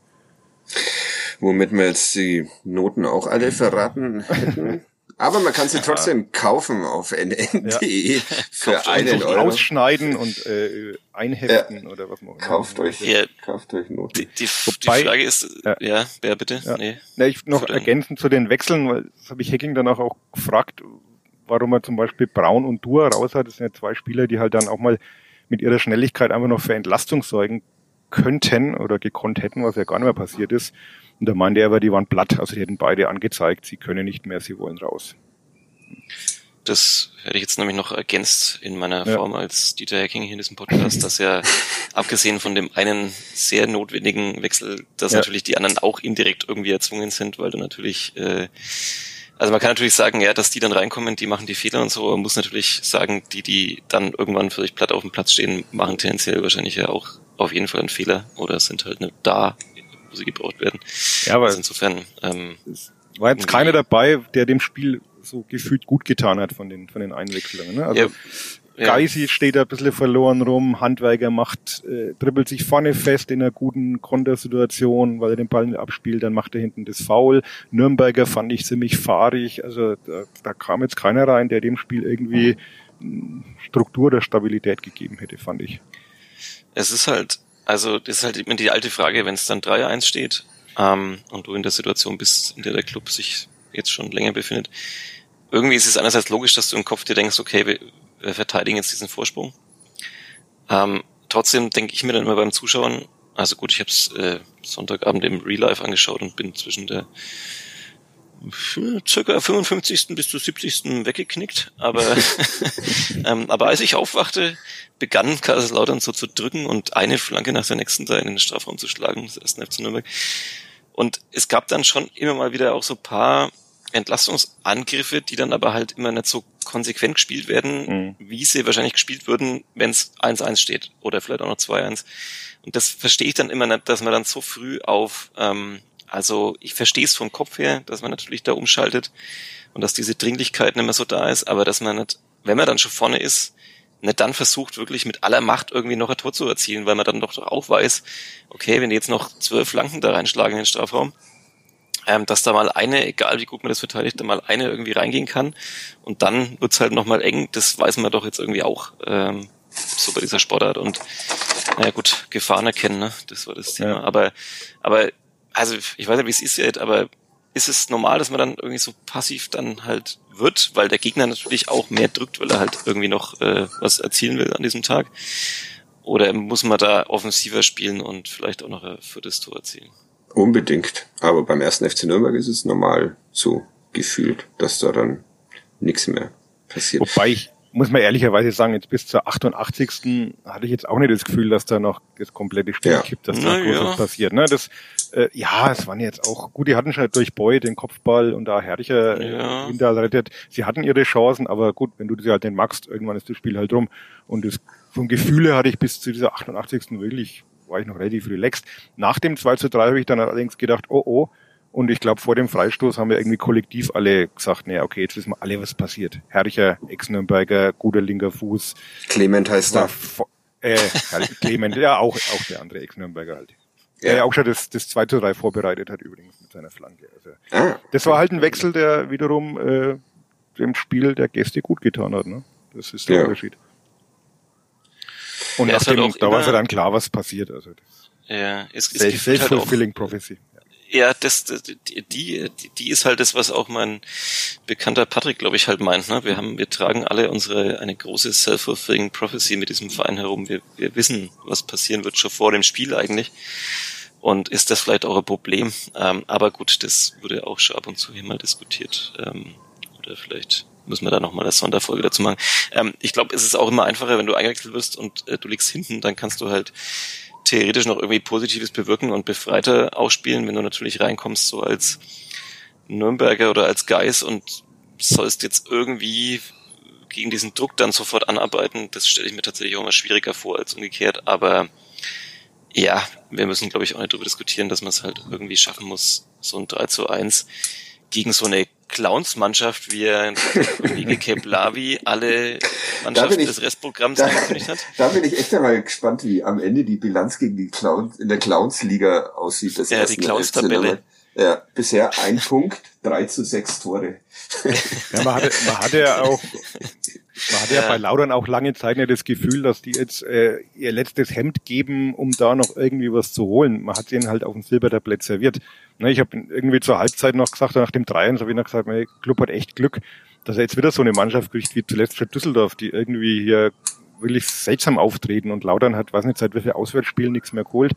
Womit wir jetzt die Noten auch alle verraten hätten. Aber man kann sie trotzdem kaufen auf nn.de ja. für einen Euro. Ausschneiden und äh, einheften ja. oder was man Kauft euch, ja. kauft euch Noten. Die, die, Wobei, die Frage ist, ja, ja wer bitte? Ja. Nee. Ja, ich noch ergänzend zu den Wechseln, weil das habe ich Hacking danach auch gefragt, warum er zum Beispiel Braun und Dua raus hat. Das sind ja zwei Spieler, die halt dann auch mal mit ihrer Schnelligkeit einfach noch für Entlastung sorgen könnten oder gekonnt hätten, was ja gar nicht mehr passiert ist. Und da meinte er aber, die waren platt, also die hätten beide angezeigt, sie können nicht mehr, sie wollen raus. Das hätte ich jetzt nämlich noch ergänzt in meiner ja. Form als Dieter Hacking hier in diesem Podcast, dass ja abgesehen von dem einen sehr notwendigen Wechsel, dass ja. natürlich die anderen auch indirekt irgendwie erzwungen sind, weil du natürlich äh, also man kann natürlich sagen, ja, dass die dann reinkommen, die machen die Fehler und so. Man muss natürlich sagen, die, die dann irgendwann vielleicht platt auf dem Platz stehen, machen tendenziell wahrscheinlich ja auch auf jeden Fall einen Fehler oder sind halt nicht da, sie gebraucht werden. Ja, aber also insofern ähm, war jetzt keiner dabei, der dem Spiel so gefühlt gut getan hat von den von den Einwechslungen. Ne? Also ja, Geisi steht da ein bisschen verloren rum, Handwerker macht, äh, dribbelt sich vorne fest in einer guten Kontersituation, weil er den Ball nicht abspielt, dann macht er hinten das Foul. Nürnberger fand ich ziemlich fahrig, also da, da kam jetzt keiner rein, der dem Spiel irgendwie Struktur der Stabilität gegeben hätte, fand ich. Es ist halt, also das ist halt immer die alte Frage, wenn es dann 3-1 steht ähm, und du in der Situation bist, in der der Club sich jetzt schon länger befindet, irgendwie ist es einerseits logisch, dass du im Kopf dir denkst, okay, wir, wir verteidigen jetzt diesen Vorsprung. Ähm, trotzdem denke ich mir dann immer beim Zuschauen, also gut, ich habe es äh, Sonntagabend im Real Life angeschaut und bin zwischen der circa 55. bis zu 70. weggeknickt, aber ähm, aber als ich aufwachte, begann Kaiserslautern so zu drücken und eine Flanke nach der nächsten da in den Strafraum zu schlagen, das erste FC Nürnberg. Und es gab dann schon immer mal wieder auch so paar Entlastungsangriffe, die dann aber halt immer nicht so konsequent gespielt werden, mhm. wie sie wahrscheinlich gespielt würden, wenn es 1-1 steht oder vielleicht auch noch 2-1. Und das verstehe ich dann immer nicht, dass man dann so früh auf, ähm, also ich verstehe es vom Kopf her, dass man natürlich da umschaltet und dass diese Dringlichkeit nicht mehr so da ist, aber dass man nicht, wenn man dann schon vorne ist, nicht dann versucht, wirklich mit aller Macht irgendwie noch ein Tor zu erzielen, weil man dann doch auch weiß, okay, wenn die jetzt noch zwölf Flanken da reinschlagen in den Strafraum, ähm, dass da mal eine, egal wie gut man das verteidigt, da mal eine irgendwie reingehen kann. Und dann wird's halt nochmal eng. Das weiß man doch jetzt irgendwie auch ähm, so bei dieser Sportart. Und naja gut, Gefahren erkennen, ne? das war das Thema. Ja. Aber, aber also ich weiß nicht, wie es ist jetzt, aber ist es normal, dass man dann irgendwie so passiv dann halt wird, weil der Gegner natürlich auch mehr drückt, weil er halt irgendwie noch äh, was erzielen will an diesem Tag? Oder muss man da offensiver spielen und vielleicht auch noch ein viertes Tor erzielen? Unbedingt. Aber beim ersten FC Nürnberg ist es normal so gefühlt, dass da dann nichts mehr passiert. Wobei ich, muss man ehrlicherweise sagen, jetzt bis zur 88. hatte ich jetzt auch nicht das Gefühl, dass da noch das komplette Spiel ja. kippt, dass da großes ja. passiert. Ne? Das, äh, ja, es waren jetzt auch, gut, die hatten schon durch Boy den Kopfball und da Herrlicher ja. Winterl rettet. Sie hatten ihre Chancen, aber gut, wenn du sie halt nicht magst, irgendwann ist das Spiel halt rum. Und das, vom Gefühle hatte ich bis zu dieser 88. wirklich war ich noch relativ relaxed. Nach dem 2 zu 3 habe ich dann allerdings gedacht, oh oh, und ich glaube, vor dem Freistoß haben wir irgendwie kollektiv alle gesagt, naja, okay, jetzt wissen wir alle, was passiert. Herrlicher Ex-Nürnberger, guter linker Fuß. Clement heißt er. Äh, Clement, ja, auch, auch der andere Ex-Nürnberger halt. Ja. Der ja auch schon das, das 2 zu 3 vorbereitet hat übrigens mit seiner Flanke. Also, ah. Das war halt ein Wechsel, der wiederum äh, dem Spiel der Gäste gut getan hat. Ne? Das ist der ja. Unterschied. Und nach dem, halt da war es ja dann klar, was passiert. Also das ja, es, es Self-fulfilling halt Prophecy. Ja, das, die, die, die ist halt das, was auch mein bekannter Patrick, glaube ich, halt meint. Ne? Wir haben, wir tragen alle unsere eine große self-fulfilling prophecy mit diesem Verein herum. Wir, wir wissen, was passieren wird schon vor dem Spiel eigentlich. Und ist das vielleicht auch ein Problem? Ähm, aber gut, das wurde auch schon ab und zu hier mal diskutiert. Ähm, oder vielleicht müssen wir da nochmal eine Sonderfolge dazu machen. Ähm, ich glaube, es ist auch immer einfacher, wenn du eingewechselt wirst und äh, du liegst hinten, dann kannst du halt theoretisch noch irgendwie Positives bewirken und befreiter ausspielen, wenn du natürlich reinkommst, so als Nürnberger oder als Geis und sollst jetzt irgendwie gegen diesen Druck dann sofort anarbeiten, das stelle ich mir tatsächlich auch mal schwieriger vor als umgekehrt. Aber ja, wir müssen, glaube ich, auch nicht darüber diskutieren, dass man es halt irgendwie schaffen muss, so ein 3 zu 1 gegen so eine Clowns-Mannschaft, wie Kollege Keplavi alle Mannschaften des Restprogramms da, angekündigt hat. Da bin ich echt einmal gespannt, wie am Ende die Bilanz gegen die Clowns in der Clowns-Liga aussieht. Das ja, die Clowns-Tabelle. Ja, bisher ein Punkt, drei zu sechs Tore. Ja, man hatte, man hatte ja auch, man hatte ja. ja bei Laudern auch lange Zeit nicht das Gefühl, dass die jetzt äh, ihr letztes Hemd geben, um da noch irgendwie was zu holen. Man hat ihnen halt auf dem Silbertablett serviert. Ne, ich habe irgendwie zur Halbzeit noch gesagt, nach dem 3 habe ich noch gesagt, mein Club hat echt Glück, dass er jetzt wieder so eine Mannschaft kriegt wie zuletzt für Düsseldorf, die irgendwie hier wirklich seltsam auftreten und Laudern hat, weiß nicht, seit wie viel Auswärtsspielen nichts mehr geholt.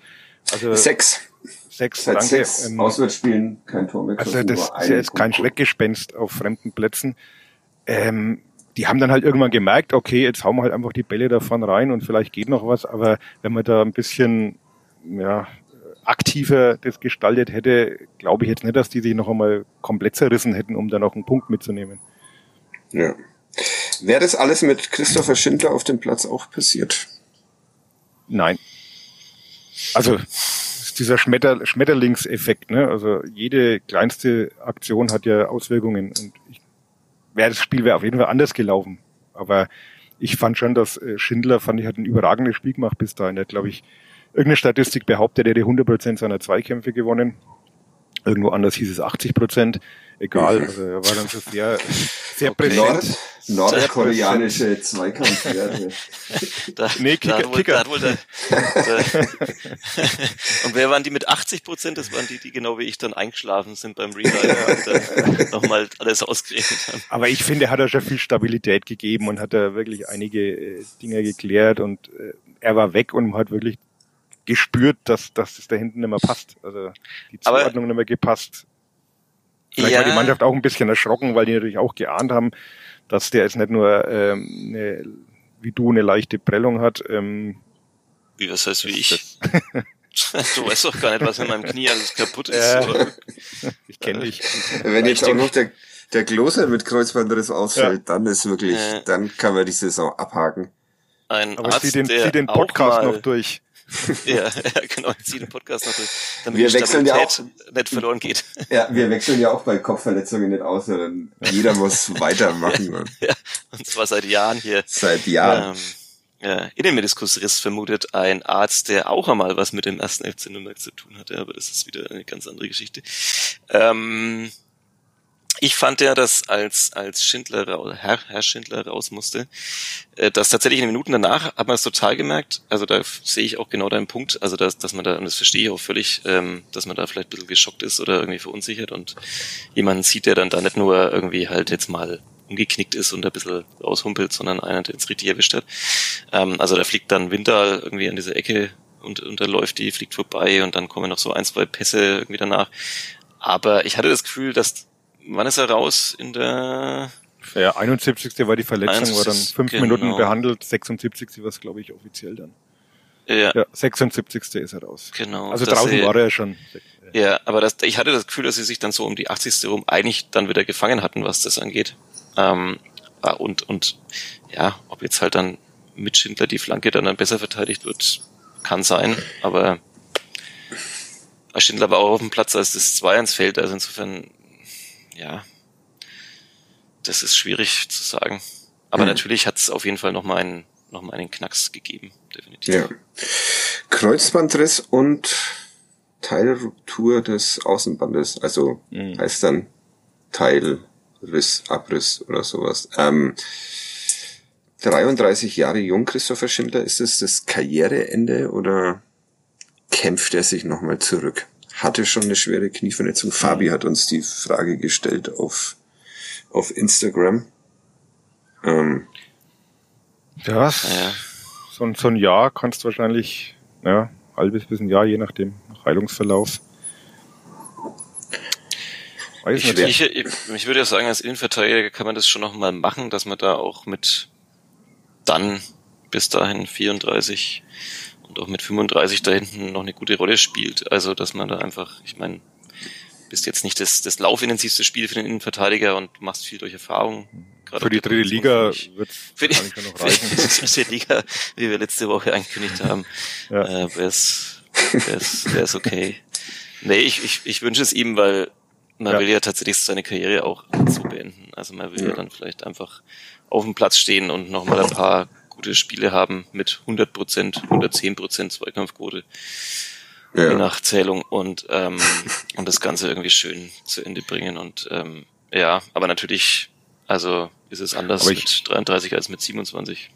Also sechs. Sechs, seit danke. Sechs ähm, Auswärtsspielen kein Tor mehr. Also das ist ja jetzt kein Schreckgespenst auf fremden Plätzen. Ähm, die haben dann halt irgendwann gemerkt, okay, jetzt hauen wir halt einfach die Bälle davon rein und vielleicht geht noch was, aber wenn man da ein bisschen ja, aktiver das gestaltet hätte, glaube ich jetzt nicht, dass die sich noch einmal komplett zerrissen hätten, um da noch einen Punkt mitzunehmen. Ja. Wäre das alles mit Christopher Schindler auf dem Platz auch passiert? Nein. Also dieser Schmetter, Schmetterlingseffekt, ne? Also jede kleinste Aktion hat ja Auswirkungen und ich, wär, das Spiel wäre auf jeden Fall anders gelaufen. Aber ich fand schon, dass äh, Schindler fand ich hat ein überragendes Spiel gemacht bis dahin. Er hat, glaube ich, irgendeine Statistik behauptet, er hätte 100% seiner Zweikämpfe gewonnen. Irgendwo anders hieß es 80 Prozent. Egal, mhm. also er war dann so sehr, sehr okay. präsent. Nord nordkoreanische Zweikampfwerte. da, nee, Kicker. Da wohl, Kicker. Da wohl der, der und wer waren die mit 80 Prozent? Das waren die, die genau wie ich dann eingeschlafen sind beim Revive und dann nochmal alles ausgerechnet haben. Aber ich finde, er hat er schon viel Stabilität gegeben und hat da wirklich einige äh, Dinge geklärt und äh, er war weg und hat wirklich gespürt, dass, dass es da hinten nicht mehr passt. Also die Zuordnung Aber, nicht mehr gepasst. Vielleicht ja. war die Mannschaft auch ein bisschen erschrocken, weil die natürlich auch geahnt haben, dass der jetzt nicht nur ähm, eine, wie du eine leichte Prellung hat. Ähm, wie was heißt wie ich? du weißt doch gar nicht, was in meinem Knie alles kaputt ist. Äh, ich kenne dich. Wenn jetzt auch noch der, der Klose mit Kreuzbandriss ausfällt, ja. dann ist wirklich, äh, dann kann man die Saison abhaken. Ein Aber Arzt, zieh den, zieh den Podcast noch durch. ja, ja, genau, ziehe den Podcast noch durch, damit wir die wechseln ja auch, nicht verloren geht. Ja, wir wechseln ja auch bei Kopfverletzungen nicht aus, sondern jeder muss weitermachen. ja, und zwar seit Jahren hier. Seit Jahren. Ähm, ja, Innenmeniskusriss vermutet ein Arzt, der auch einmal was mit dem ersten FC Nürnberg zu tun hatte, aber das ist wieder eine ganz andere Geschichte. Ähm, ich fand ja, dass als, als Schindler, Herr, Herr Schindler raus musste, äh, dass tatsächlich in den Minuten danach hat man es total gemerkt, also da sehe ich auch genau deinen Punkt, also dass, dass man da, und das verstehe ich auch völlig, ähm, dass man da vielleicht ein bisschen geschockt ist oder irgendwie verunsichert und jemanden sieht, der dann da nicht nur irgendwie halt jetzt mal umgeknickt ist und ein bisschen raushumpelt, sondern einer, der ins richtig erwischt hat. Ähm, also da fliegt dann Winter irgendwie an dieser Ecke und, und da läuft die, fliegt vorbei und dann kommen noch so ein, zwei Pässe irgendwie danach. Aber ich hatte das Gefühl, dass wann ist er raus? In der ja, 71. war die Verletzung, 71, war dann fünf genau. Minuten behandelt, 76. war es, glaube ich, offiziell dann. Ja. ja. 76. ist er raus. Genau. Also draußen er, war er ja schon. Ja, aber das, ich hatte das Gefühl, dass sie sich dann so um die 80. rum eigentlich dann wieder gefangen hatten, was das angeht. Ähm, ah, und, und ja, ob jetzt halt dann mit Schindler die Flanke dann, dann besser verteidigt wird, kann sein, aber Schindler war auch auf dem Platz, als das 2 ins Feld, also insofern ja, das ist schwierig zu sagen. Aber mhm. natürlich hat es auf jeden Fall nochmal einen, noch mal einen Knacks gegeben, definitiv. Ja. Kreuzbandriss und Teilruptur des Außenbandes, also mhm. heißt dann Teilriss, Abriss oder sowas. Ähm, 33 Jahre jung, Christopher Schindler, ist es das Karriereende oder kämpft er sich nochmal zurück? Hatte schon eine schwere Knieverletzung. Fabi hat uns die Frage gestellt auf, auf Instagram. Ähm, ja, ja. So, so ein Jahr kannst du wahrscheinlich, ja, halbes bis ein Jahr, je nachdem, Heilungsverlauf. Weiß ich, ich, ich, ich würde ja sagen, als Innenverteidiger kann man das schon nochmal machen, dass man da auch mit dann bis dahin 34 und auch mit 35 da hinten noch eine gute Rolle spielt. Also, dass man da einfach, ich meine, bist jetzt nicht das, das laufintensivste Spiel für den Innenverteidiger und machst viel durch Erfahrung. Gerade für die dritte Liga wird für die, noch reichen. Für die dritte Liga, wie wir letzte Woche angekündigt haben, ja. äh, wäre es okay. Nee, ich, ich, ich wünsche es ihm, weil man ja. will ja tatsächlich seine Karriere auch so beenden. Also man will ja. ja dann vielleicht einfach auf dem Platz stehen und nochmal ein paar gute Spiele haben mit 100 Prozent, 110 Prozent Zweikampfquote ja. je nach Zählung und, ähm, und das Ganze irgendwie schön zu Ende bringen. Und ähm, ja, aber natürlich, also ist es anders ich, mit 33 als mit 27.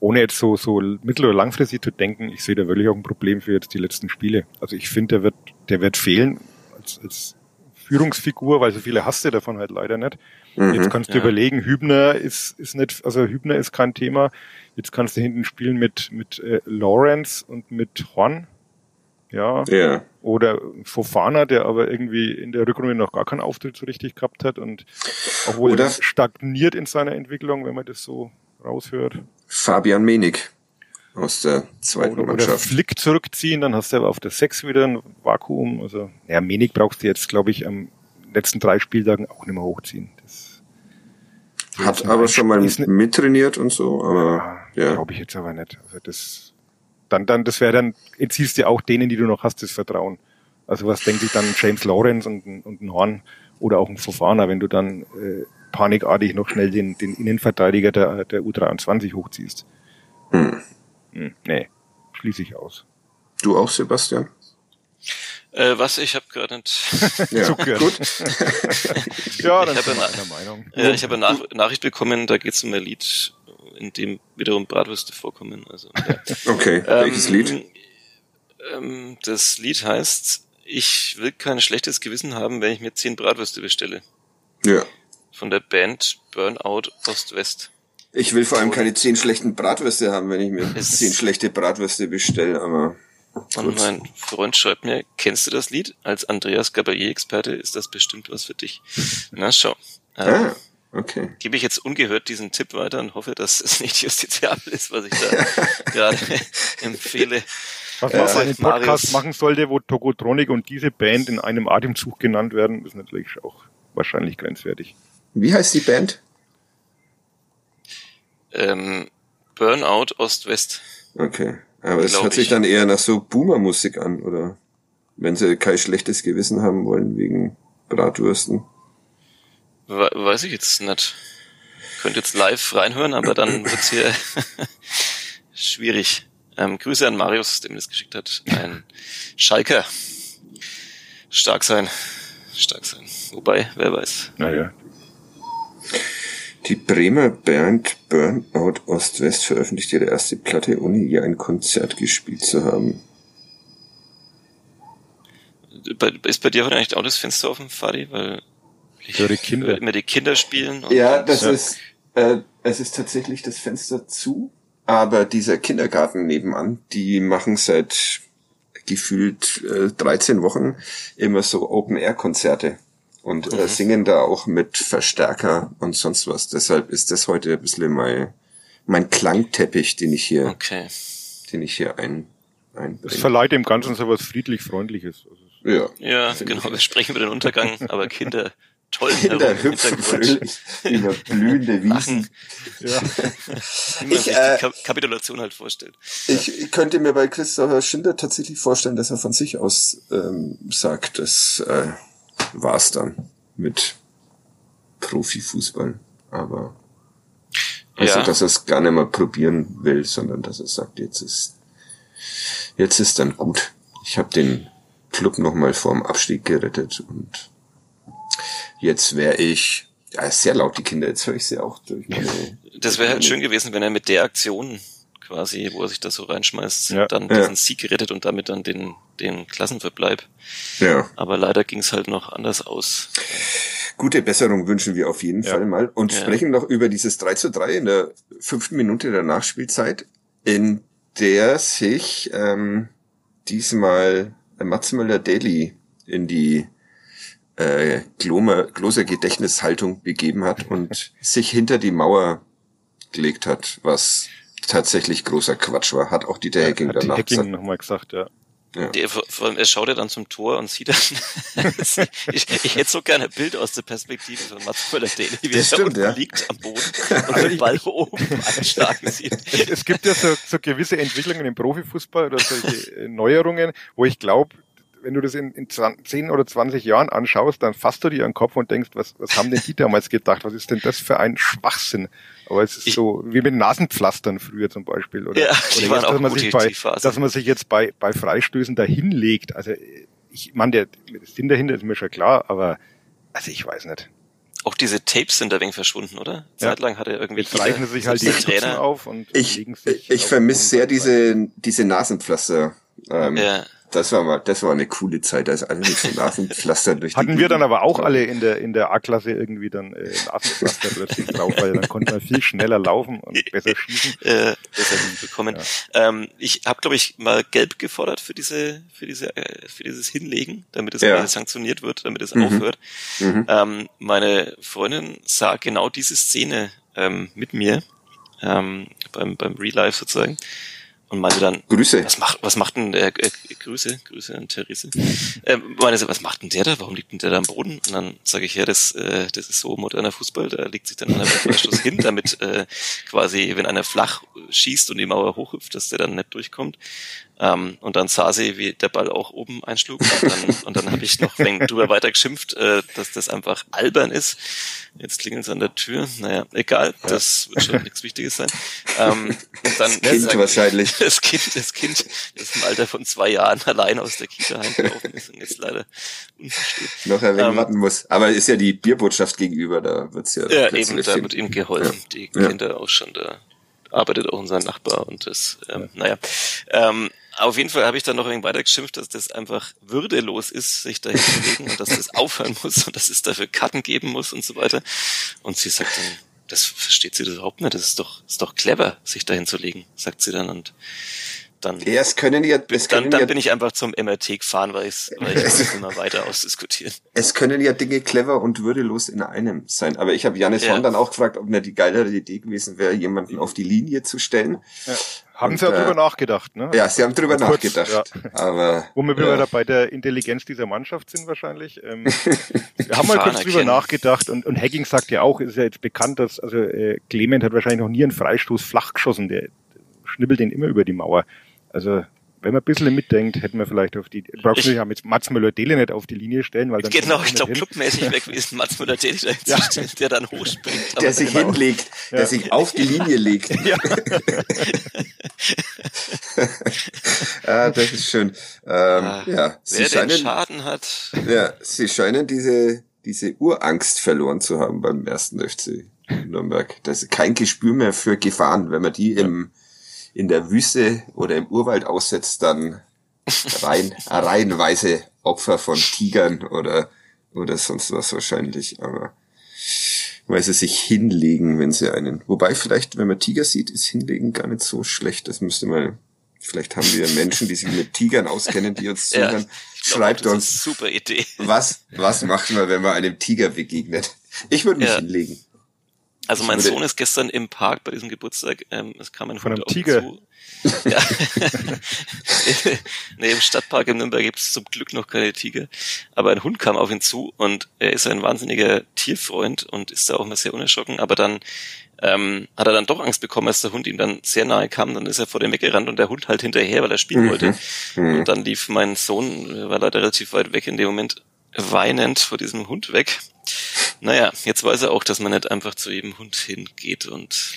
Ohne jetzt so, so mittel- oder langfristig zu denken, ich sehe da wirklich auch ein Problem für jetzt die letzten Spiele. Also ich finde, der wird, der wird fehlen als, als Führungsfigur, weil so viele hast du davon halt leider nicht. Mhm, jetzt kannst du ja. überlegen, Hübner ist, ist nicht, also Hübner ist kein Thema. Jetzt kannst du hinten spielen mit, mit äh, Lawrence und mit Horn ja. ja. Oder Fofana, der aber irgendwie in der Rückrunde noch gar keinen Auftritt so richtig gehabt hat und obwohl Oder er stagniert in seiner Entwicklung, wenn man das so raushört. Fabian Menig aus der zweiten oder, Mannschaft. Oder Flick zurückziehen, dann hast du aber auf der Sechs wieder ein Vakuum. Also, ja, Menig brauchst du jetzt, glaube ich, am letzten drei Spieltagen auch nicht mehr hochziehen. Das, hat aber schon mal mittrainiert und so, aber ja. Ja. Glaube ich jetzt aber nicht. Also das dann, dann, das wäre dann, entziehst du auch denen, die du noch hast, das Vertrauen. Also was denke ich dann James Lawrence und, und ein Horn oder auch ein Fofana, wenn du dann äh, panikartig noch schnell den, den Innenverteidiger der, der U23 hochziehst. Hm. Hm, nee, schließe ich aus. Du auch, Sebastian? Äh, was? Ich habe gerade nicht. ja, Zugehört. gut. ja, dann ich habe eine Meinung. Ja, ich habe eine Nach Nachricht bekommen, da geht es um ein Lied in dem wiederum Bratwürste vorkommen. Also, ja. Okay, ähm, welches Lied? Ähm, das Lied heißt, ich will kein schlechtes Gewissen haben, wenn ich mir zehn Bratwürste bestelle. Ja. Von der Band Burnout Ost-West. Ich will vor allem keine zehn schlechten Bratwürste haben, wenn ich mir zehn schlechte Bratwürste bestelle, aber. Und mein Freund schreibt mir, kennst du das Lied? Als Andreas Gabalier-Experte ist das bestimmt was für dich. Na schau. Ah. Okay. Gebe ich jetzt ungehört diesen Tipp weiter und hoffe, dass es nicht justiziabel ist, was ich da gerade empfehle. Was man äh, einen Podcast machen sollte, wo Tokotronic und diese Band in einem Atemzug genannt werden, ist natürlich auch wahrscheinlich grenzwertig. Wie heißt die Band? Ähm, Burnout Ost-West. Okay. Aber es hört sich ich. dann eher nach so Boomer-Musik an, oder? Wenn sie kein schlechtes Gewissen haben wollen wegen Bratwürsten. Weiß ich jetzt nicht. Könnt jetzt live reinhören, aber dann wird's hier schwierig. Ähm, Grüße an Marius, dem das geschickt hat. Ein Schalker. Stark sein. Stark sein. Wobei, wer weiß. Naja. Die Bremer Band Burnout Ost-West veröffentlicht ihre erste Platte, ohne je ein Konzert gespielt zu haben. Ist bei dir vielleicht auch das Fenster offen, Fadi? Weil ich höre Kinder. Immer die Kinder spielen. ja, das ja. ist, äh, es ist tatsächlich das Fenster zu, aber dieser Kindergarten nebenan, die machen seit gefühlt äh, 13 Wochen immer so Open-Air-Konzerte und äh, mhm. singen da auch mit Verstärker und sonst was. Deshalb ist das heute ein bisschen mein, mein Klangteppich, den ich hier, okay. den ich hier ein, einbringe. Das verleiht dem Ganzen so was friedlich-freundliches. Also ja. Ja, genau. Wir sprechen über den Untergang, aber Kinder toll Kinder hüpfen fröhlich über blühende Wiesen. Ja. Wie ich, äh, die Kapitulation halt vorstellt. Ich könnte mir bei Christopher Schinder tatsächlich vorstellen, dass er von sich aus ähm, sagt, das äh, war's dann mit Profifußball. Aber also, ja. dass er es gar nicht mehr probieren will, sondern dass er sagt, jetzt ist jetzt ist dann gut. Ich habe den Club nochmal vorm Abstieg gerettet und Jetzt wäre ich, ja, sehr laut, die Kinder, jetzt höre ich sie auch durch meine. Das wäre halt schön gewesen, wenn er mit der Aktion quasi, wo er sich da so reinschmeißt, ja. dann diesen ja. Sieg gerettet und damit dann den, den Klassenverbleib. Ja. Aber leider ging es halt noch anders aus. Gute Besserung wünschen wir auf jeden ja. Fall mal und ja. sprechen noch über dieses 3 zu 3 in der fünften Minute der Nachspielzeit, in der sich ähm, diesmal Mats Müller-Daly in die äh, Gloser Gedächtnishaltung begeben hat und sich hinter die Mauer gelegt hat, was tatsächlich großer Quatsch war, hat auch Dieter Hecking Hat die danach Hacking gesagt. nochmal gesagt, ja. Ja. Der, vor vor allem, er schaut ja dann zum Tor und sieht dann, ich, ich hätte so gerne ein Bild aus der Perspektive von Mats Möller-Deli, wie Das er stimmt, ja. liegt am Boden und den Ball oben einschlagen sieht. Es gibt ja so, so gewisse Entwicklungen im Profifußball oder solche äh, Neuerungen, wo ich glaube, wenn du das in, in 20, 10 oder 20 Jahren anschaust, dann fasst du dir an den Kopf und denkst, was, was haben denn die damals gedacht? Was ist denn das für ein Schwachsinn? Aber es ist Ich- so wie mit Nasenpflastern früher zum Beispiel. Oder, Ja, oder jetzt, dass, man sich bei, dass man sich jetzt bei, bei Freistößen dahinlegt. Also ich meine, der der Sinn dahinter ist mir schon klar, aber also ich weiß nicht. Auch diese Tapes sind da wegen verschwunden, oder? Ja. Zeitlang hatte irgendwie Jetzt reichen sich halt die Trainer. auf und Ich, legen sich. ich vermisse sehr diese, diese Nasenpflaster. Ähm, Ja. Das war mal, das war eine coole Zeit, als alle mit so Nasenpflastern durch die Hatten wir dann aber auch alle in der in der A-Klasse irgendwie dann äh, Nasenpflaster plötzlich drauf, weil dann konnte man viel schneller laufen und besser schießen. äh, besser bekommen. Ähm, ich habe, glaube ich, mal gelb gefordert für diese, für diese, äh, für dieses Hinlegen, damit es Ja. sanktioniert wird, damit es Mhm. aufhört. Mhm. Ähm, meine Freundin sah genau diese Szene ähm, mit mir ähm, beim beim Real Life sozusagen und meinte dann, Grüße. was macht, was macht denn der, äh, Grüße, Grüße an Therese. Meine sie, was macht denn der da? Warum liegt denn der da am Boden? Und dann sage ich, ja, das, äh, das ist so moderner Fußball, da legt sich dann einer beim Freistoß hin, damit äh, quasi, wenn einer flach schießt und die Mauer hochhüpft, dass der dann nicht durchkommt. Ähm, und dann sah sie, wie der Ball auch oben einschlug. Und dann, und dann habe ich noch drüber weiter geschimpft, äh, dass das einfach albern ist. Jetzt klingelt es an der Tür. Naja, egal, das wird schon nichts Wichtiges sein. Ähm, und dann Kind sag ich- wahrscheinlich. das Kind, das Kind, das im Alter von zwei Jahren allein aus der Kita heimgelaufen ist und jetzt leider unversteht. Noch ein wenig Ähm, warten muss. Aber ist ja die Bierbotschaft gegenüber, da wird's ja. Ja, eben, da wird ihm geholfen. Die Ja. Kinder auch schon, da arbeitet auch unser Nachbar und das, ähm, naja. Ähm, auf jeden Fall habe ich dann noch wenig weiter geschimpft, dass das einfach würdelos ist, sich da hinzulegen und dass das aufhören muss und dass es dafür Karten geben muss und so weiter. Und sie sagt dann, das versteht sie das überhaupt nicht, das ist doch, ist doch clever, sich da hinzulegen, sagt sie dann und dann, Ja, es können ja, es dann, können dann ja, bin ich einfach zum MRT gefahren, weil, ich's, weil ich es immer weiter ausdiskutieren. es können ja Dinge clever und würdelos in einem sein. Aber ich habe Janis Ja. Horn dann auch gefragt, ob mir die geilere Idee gewesen wäre, jemanden auf die Linie zu stellen. Haben Und, sie ja äh, drüber nachgedacht, ne? Ja, sie haben drüber Kurz, nachgedacht. ja. Aber Wo wir ja. bei der Intelligenz dieser Mannschaft sind wahrscheinlich. Ähm, wir haben mal kurz drüber erkennen. nachgedacht und, und Hacking sagt ja auch, ist ja jetzt bekannt, dass also äh, Clement hat wahrscheinlich noch nie einen Freistoß flach geschossen, der schnibbelt den immer über die Mauer. Also wenn man ein bisschen mitdenkt, hätten wir vielleicht auf die, brauchst du Ich- ja mit Mats Müller-Dele nicht auf die Linie stellen, weil dann Genau, ich glaube, clubmäßig wäre gewesen, Mats Müller-Deli da Ja. der dann hochspringt. der sich genau. hinlegt, der Ja. sich auf die Linie legt. Ja. ah, das ist schön. Ähm, Ah, ja, sie Wer den scheinen, Schaden hat, ja, sie scheinen diese, diese Urangst verloren zu haben beim ersten FC Nürnberg. Das ist kein Gespür mehr für Gefahren. Wenn man die im, in der Wüste oder im Urwald aussetzt, dann rein, reihenweise Opfer von Tigern oder, oder sonst was wahrscheinlich. Aber weil sie sich hinlegen, wenn sie einen. Wobei vielleicht, wenn man Tiger sieht, ist hinlegen gar nicht so schlecht. Das müsste mal. Vielleicht haben wir Menschen, die sich mit Tigern auskennen, die uns ja, zuhören. glaub, Schreibt das uns, super Idee. was, was macht man, wenn man einem Tiger begegnet? Ich würde mich Ja. hinlegen. Also mein Sohn ist gestern im Park bei diesem Geburtstag, ähm, es kam ein Von Hund einem auf ihn Tiger? zu. Ja. nee, im Stadtpark in Nürnberg gibt es zum Glück noch keine Tiger. Aber ein Hund kam auf ihn zu und er ist ein wahnsinniger Tierfreund und ist da auch mal sehr unerschrocken. Aber dann ähm, hat er dann doch Angst bekommen, als der Hund ihm dann sehr nahe kam. Dann ist er vor dem weggerannt und der Hund halt hinterher, weil er spielen Mhm. wollte. Mhm. Und dann lief mein Sohn, war leider relativ weit weg in dem Moment, weinend vor diesem Hund weg. Naja, jetzt weiß er auch, dass man nicht einfach zu jedem Hund hingeht und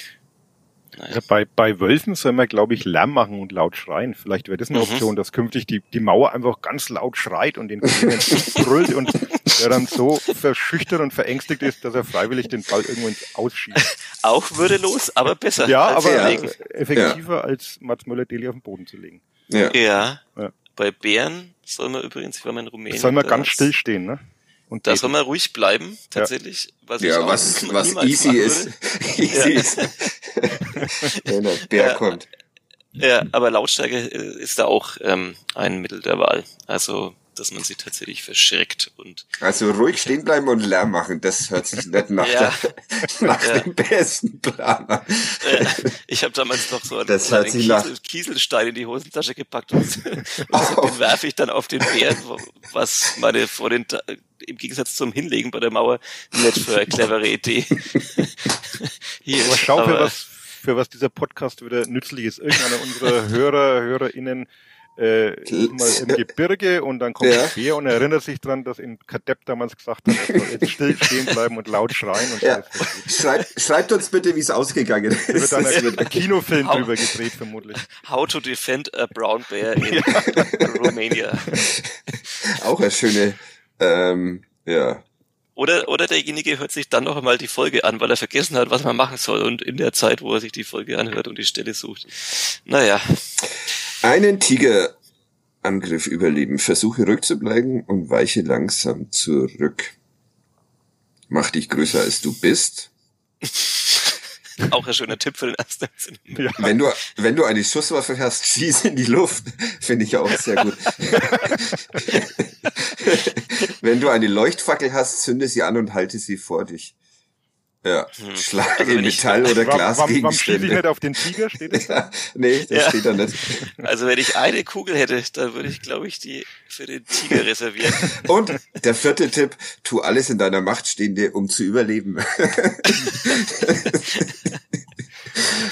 naja. Ja, bei, bei Wölfen soll man, glaube ich, Lärm machen und laut schreien. Vielleicht wäre das eine Mhm. Option, dass künftig die, die Mauer einfach ganz laut schreit und den Kollegen brüllt und der dann so verschüchtert und verängstigt ist, dass er freiwillig den Ball irgendwo ins Ausschießt. Auch würdelos, aber besser. Ja, als aber ja. effektiver als Mats Möller-Deli auf den Boden zu legen. Ja. Ja. Ja. Bei Bären soll man übrigens, ich war mal in Rumänien. Soll man ganz still stehen, ne? Und Da soll man ruhig bleiben, tatsächlich. Was ich Ja, auch was, was easy ist. easy Ja. ist. Wenn der Bär Ja. kommt. Ja, aber Lautstärke äh, ist da auch ähm, ein Mittel der Wahl. Also dass man sie tatsächlich verschreckt und. Also ruhig stehen bleiben und Lärm machen, das hört sich nicht nach, Ja. der, nach Ja. dem besten Plan an. Ich habe damals noch so einen Das kleinen sich nach- Kiesel, Kieselstein in die Hosentasche gepackt und, und Oh. den werfe ich dann auf den Bären, wo- was meine Freundin im Gegensatz zum Hinlegen bei der Mauer nicht für eine clevere Idee. Hier, Aber schau, für was, für was dieser Podcast wieder nützlich ist. Irgendeiner unserer Hörer, HörerInnen äh, ist mal im Gebirge und dann kommt Ja. ein Bär und erinnert sich dran, dass in Kadepp damals gesagt hat, er soll jetzt still stehen bleiben und laut schreien und Ja. Schreibt, schreibt uns bitte, wie es ausgegangen Da wird ist. dann Das ein, wird- ein Kinofilm Hau- drüber gedreht, vermutlich. How to defend a brown bear in Romania. auch eine schöne, ähm, ja. Oder, oder derjenige hört sich dann noch einmal die Folge an, weil er vergessen hat, was man machen soll und in der Zeit, wo er sich die Folge anhört und die Stelle sucht. Naja, Einen Tigerangriff überleben. Versuche rückzubleiben und weiche langsam zurück. Mach dich größer als du bist. auch ein schöner Tipp für den ersten. Ja. Wenn du, wenn du eine Schusswaffe hast, schieß in die Luft. Finde ich auch sehr gut. wenn du eine Leuchtfackel hast, zünde sie an und halte sie vor dich. Ja, schlage Also wenn ich- Metall oder Warum, warum, warum ich Glasgegenstände. nicht auf den Tiger? Steht es da? nee, das Ja. steht da nicht. Also wenn ich eine Kugel hätte, dann würde ich, glaube ich, die für den Tiger reservieren. Und der vierte Tipp, tu alles in deiner Macht Stehende, um zu überleben.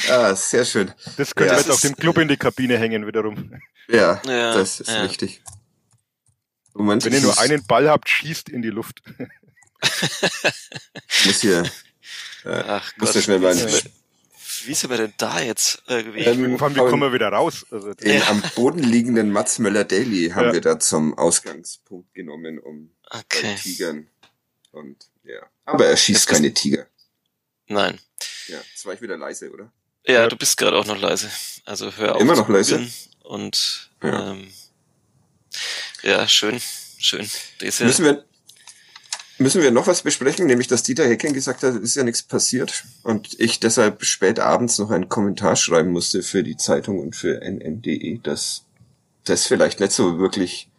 ah, sehr schön. Das könnte Ja. jetzt auf dem Club in die Kabine hängen wiederum. Ja, Ja, das ist ja. richtig. Moment, Wenn ihr ich nur einen Ball habt, schießt in die Luft. ich muss hier, Ach muss Gott, schnell wie, mal sind wir, wie sind wir denn da jetzt irgendwie? Ähm, Vor allem, wie kommen wir wieder raus? Also, den am Boden liegenden Mats Möller Daily haben Ja. wir da zum Ausgangspunkt genommen, um okay, Tigern und ja. Aber er schießt ist- keine Tiger. nein. Ja, jetzt war ich wieder leise, oder? Ja, Ja. du bist gerade auch noch leise. Also hör auf Immer noch leise? Und Ja. ähm, ja, schön, schön. Diese, Müssen wir, müssen wir noch was besprechen, nämlich dass Dieter Hecking gesagt hat, es ist ja nichts passiert und ich deshalb spät abends noch einen Kommentar schreiben musste für die Zeitung und für nn.de, dass das vielleicht nicht so wirklich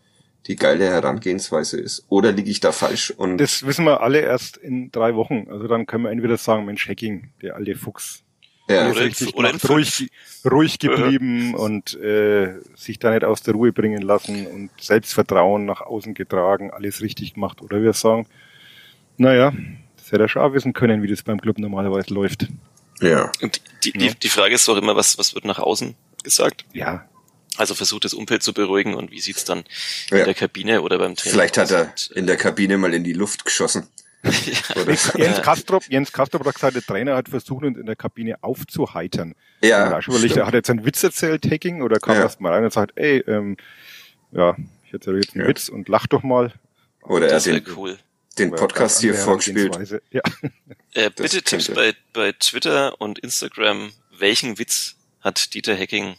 die geile Herangehensweise ist. Oder liege ich da falsch? Und das wissen wir alle erst in drei Wochen. Also dann können wir entweder sagen, Mensch, Hacking, der alte Fuchs, ja, alles Oder richtig oder in gemacht, ruhig, ruhig geblieben und äh, sich da nicht aus der Ruhe bringen lassen und Selbstvertrauen nach außen getragen, alles richtig gemacht. Oder wir sagen, naja, das hätte er schon auch wissen können, wie das beim Club normalerweise läuft. ja. und die, Ja. die, die Frage ist doch immer, was, was wird nach außen gesagt? Ja, Also versucht das Umfeld zu beruhigen und wie sieht's dann Ja. in der Kabine oder beim Training Vielleicht hat er? Und, in der Kabine mal in die Luft geschossen. Oder? Jens Kastrop, Jens Kastrop hat gesagt, der Trainer hat versucht, uns in der Kabine aufzuheitern. Ja, Ja, überlegt, stimmt. hat er jetzt einen Witz erzählt, Hacking, oder kam Ja. erst mal rein und sagt, ey, ähm, ja, ich erzähle jetzt einen Ja. Witz und lach doch mal. Oder er hat den, cool. Den Podcast hier vorgespielt. Ja. Äh, bitte Tipps bei, bei Twitter und Instagram. Welchen Witz hat Dieter Hacking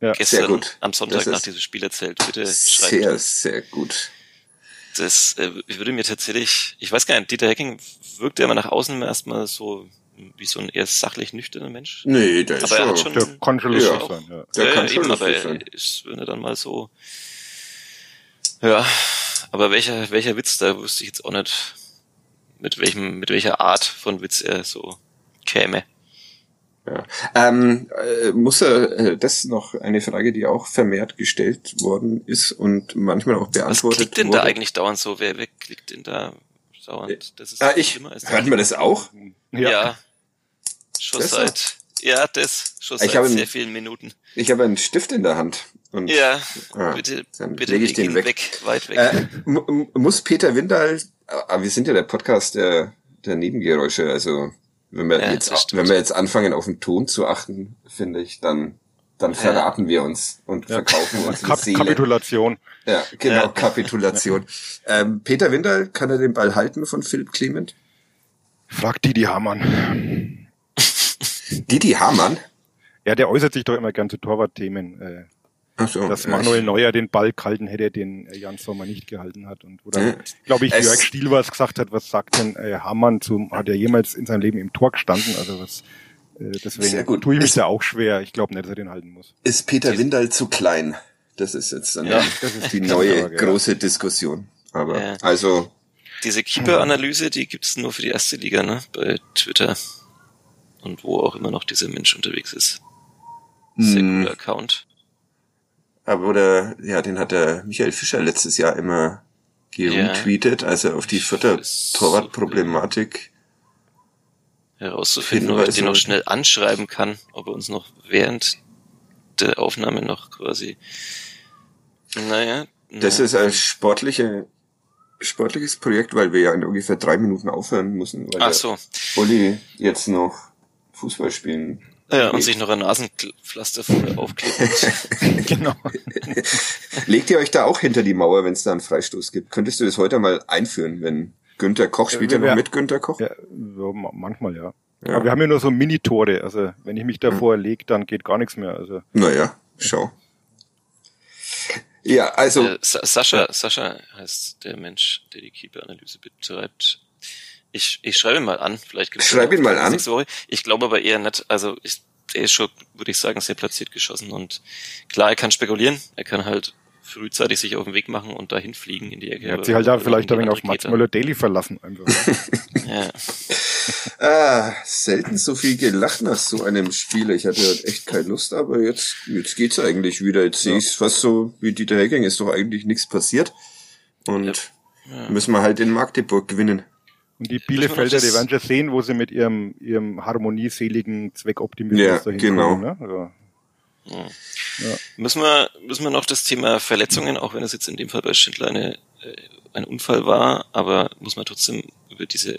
Ja. gestern gut. am Sonntag ist nach diesem Spiel erzählt? Bitte schreibt Sehr, uns. sehr gut. Das äh, würde mir tatsächlich, ich weiß gar nicht, Dieter Hacking wirkt ja immer nach außen erstmal so wie so ein eher sachlich nüchterner Mensch. Nee, der ist Aber er hat schon, Der kann schon Ja. lustig sein, ja. Der ja, kann ja, schon eben, aber sein. ist, wenn er dann mal so, ja, aber welcher, welcher Witz, da wüsste ich jetzt auch nicht, mit welchem, mit welcher Art von Witz er so käme. Ja. Ähm, äh, muss er, äh, das ist noch eine Frage, die auch vermehrt gestellt worden ist und manchmal auch Was beantwortet klickt denn wurde. da eigentlich dauernd so? Wer, wer klickt denn da dauernd? Das ist Ah, ich, der hört man das auch? Ja. Schon Das seit, ja, das, schon Ich seit einen- sehr vielen Minuten. Ich habe einen Stift in der Hand. Und, Ja, Ah, bitte, dann bitte leg ich den ihn weg. weg. weit weg. Äh, mu- muss Peter Windal, aber wir sind ja der Podcast der, der Nebengeräusche, also wenn wir Ja, jetzt, wenn wir jetzt anfangen auf den Ton zu achten, finde ich, dann, dann verraten wir uns und verkaufen unsere Kap Seele. Kapitulation. Ja, genau, Ja. Kapitulation. Ähm, Peter Windal, kann er den Ball halten von Philipp Clement? Fragt Didi Hamann. Didi Hamann? Ja, der äußert sich doch immer gern zu Torwartthemen. Äh, Ach so, dass ja, Manuel ich- Neuer den Ball gehalten hätte, den äh, Jan Sommer nicht gehalten hat. Und oder, Ja. glaube ich, Jörg Stiel was gesagt hat, was sagt denn äh, Hamann zum, hat er jemals in seinem Leben im Tor gestanden? Also was äh, deswegen gut. tue ich mich Ist- da auch schwer. Ich glaube nicht, dass er den halten muss. Ist Peter Windal zu klein? Das ist jetzt dann Ja, die, das ist die neue Frage, ja. große Diskussion. Aber Ja. also Diese Keeper-Analyse, die gibt's nur für die erste Liga, ne? Bei Twitter. Und wo auch immer noch dieser Mensch unterwegs ist. Sehr Hm. cooler Account. Aber oder, ja, den hat der Michael Fischer letztes Jahr immer geretweetet, als er auf die Vierter Ist Torwartproblematik. Herauszufinden, ob ich den noch schnell anschreiben kann, ob er uns noch während der Aufnahme noch quasi. Naja. Das naja. ist ein sportliche, sportliches Projekt, weil wir ja in ungefähr drei Minuten aufhören müssen, weil Ach so. Uli jetzt noch Fußball spielen. Ja, und sich noch ein Nasenpflaster aufklebt. genau. Legt ihr euch da auch hinter die Mauer, wenn es da einen Freistoß gibt? Könntest du das heute mal einführen, wenn Günther Koch spielt Ja, ja wir- noch mit Günther Koch? Ja, so, ma- manchmal ja. Ja. Aber wir haben ja nur so Mini-Tore. Also wenn ich mich davor lege, dann geht gar nichts mehr. Also Naja, schau. Ja, also Äh, Sa Sascha, Sascha heißt der Mensch, der die Keeper-Analyse betreibt. Ich, ich schreibe ihn mal an, vielleicht gibt's Schreib ja ihn mal an. nächste Woche. Ich glaube aber eher nicht, also ich, der ist schon, würde ich sagen, sehr platziert geschossen und klar, er kann spekulieren, er kann halt frühzeitig sich auf den Weg machen und dahin fliegen in die Ecke. er hat aber sich halt da irgendwie vielleicht ein wenig auf Mats Möller Daily verlassen. Einfach. er. Ja. ah, selten so viel gelacht nach so einem Spiel. Ich hatte halt echt keine Lust, aber jetzt, jetzt geht's eigentlich wieder. Jetzt sehe ich's fast so wie Dieter Hecking, ist doch eigentlich nichts passiert. Und Ja. müssen wir halt in Magdeburg gewinnen. Und die Bielefelder, die werden schon sehen, wo sie mit ihrem, ihrem harmonieseligen Zweckoptimismus Ja, dahin genau. kommen. Ne? Also, Müssen wir, müssen wir noch das Thema Verletzungen, auch wenn es jetzt in dem Fall bei Schindler eine, äh, ein Unfall war, aber muss man trotzdem über diese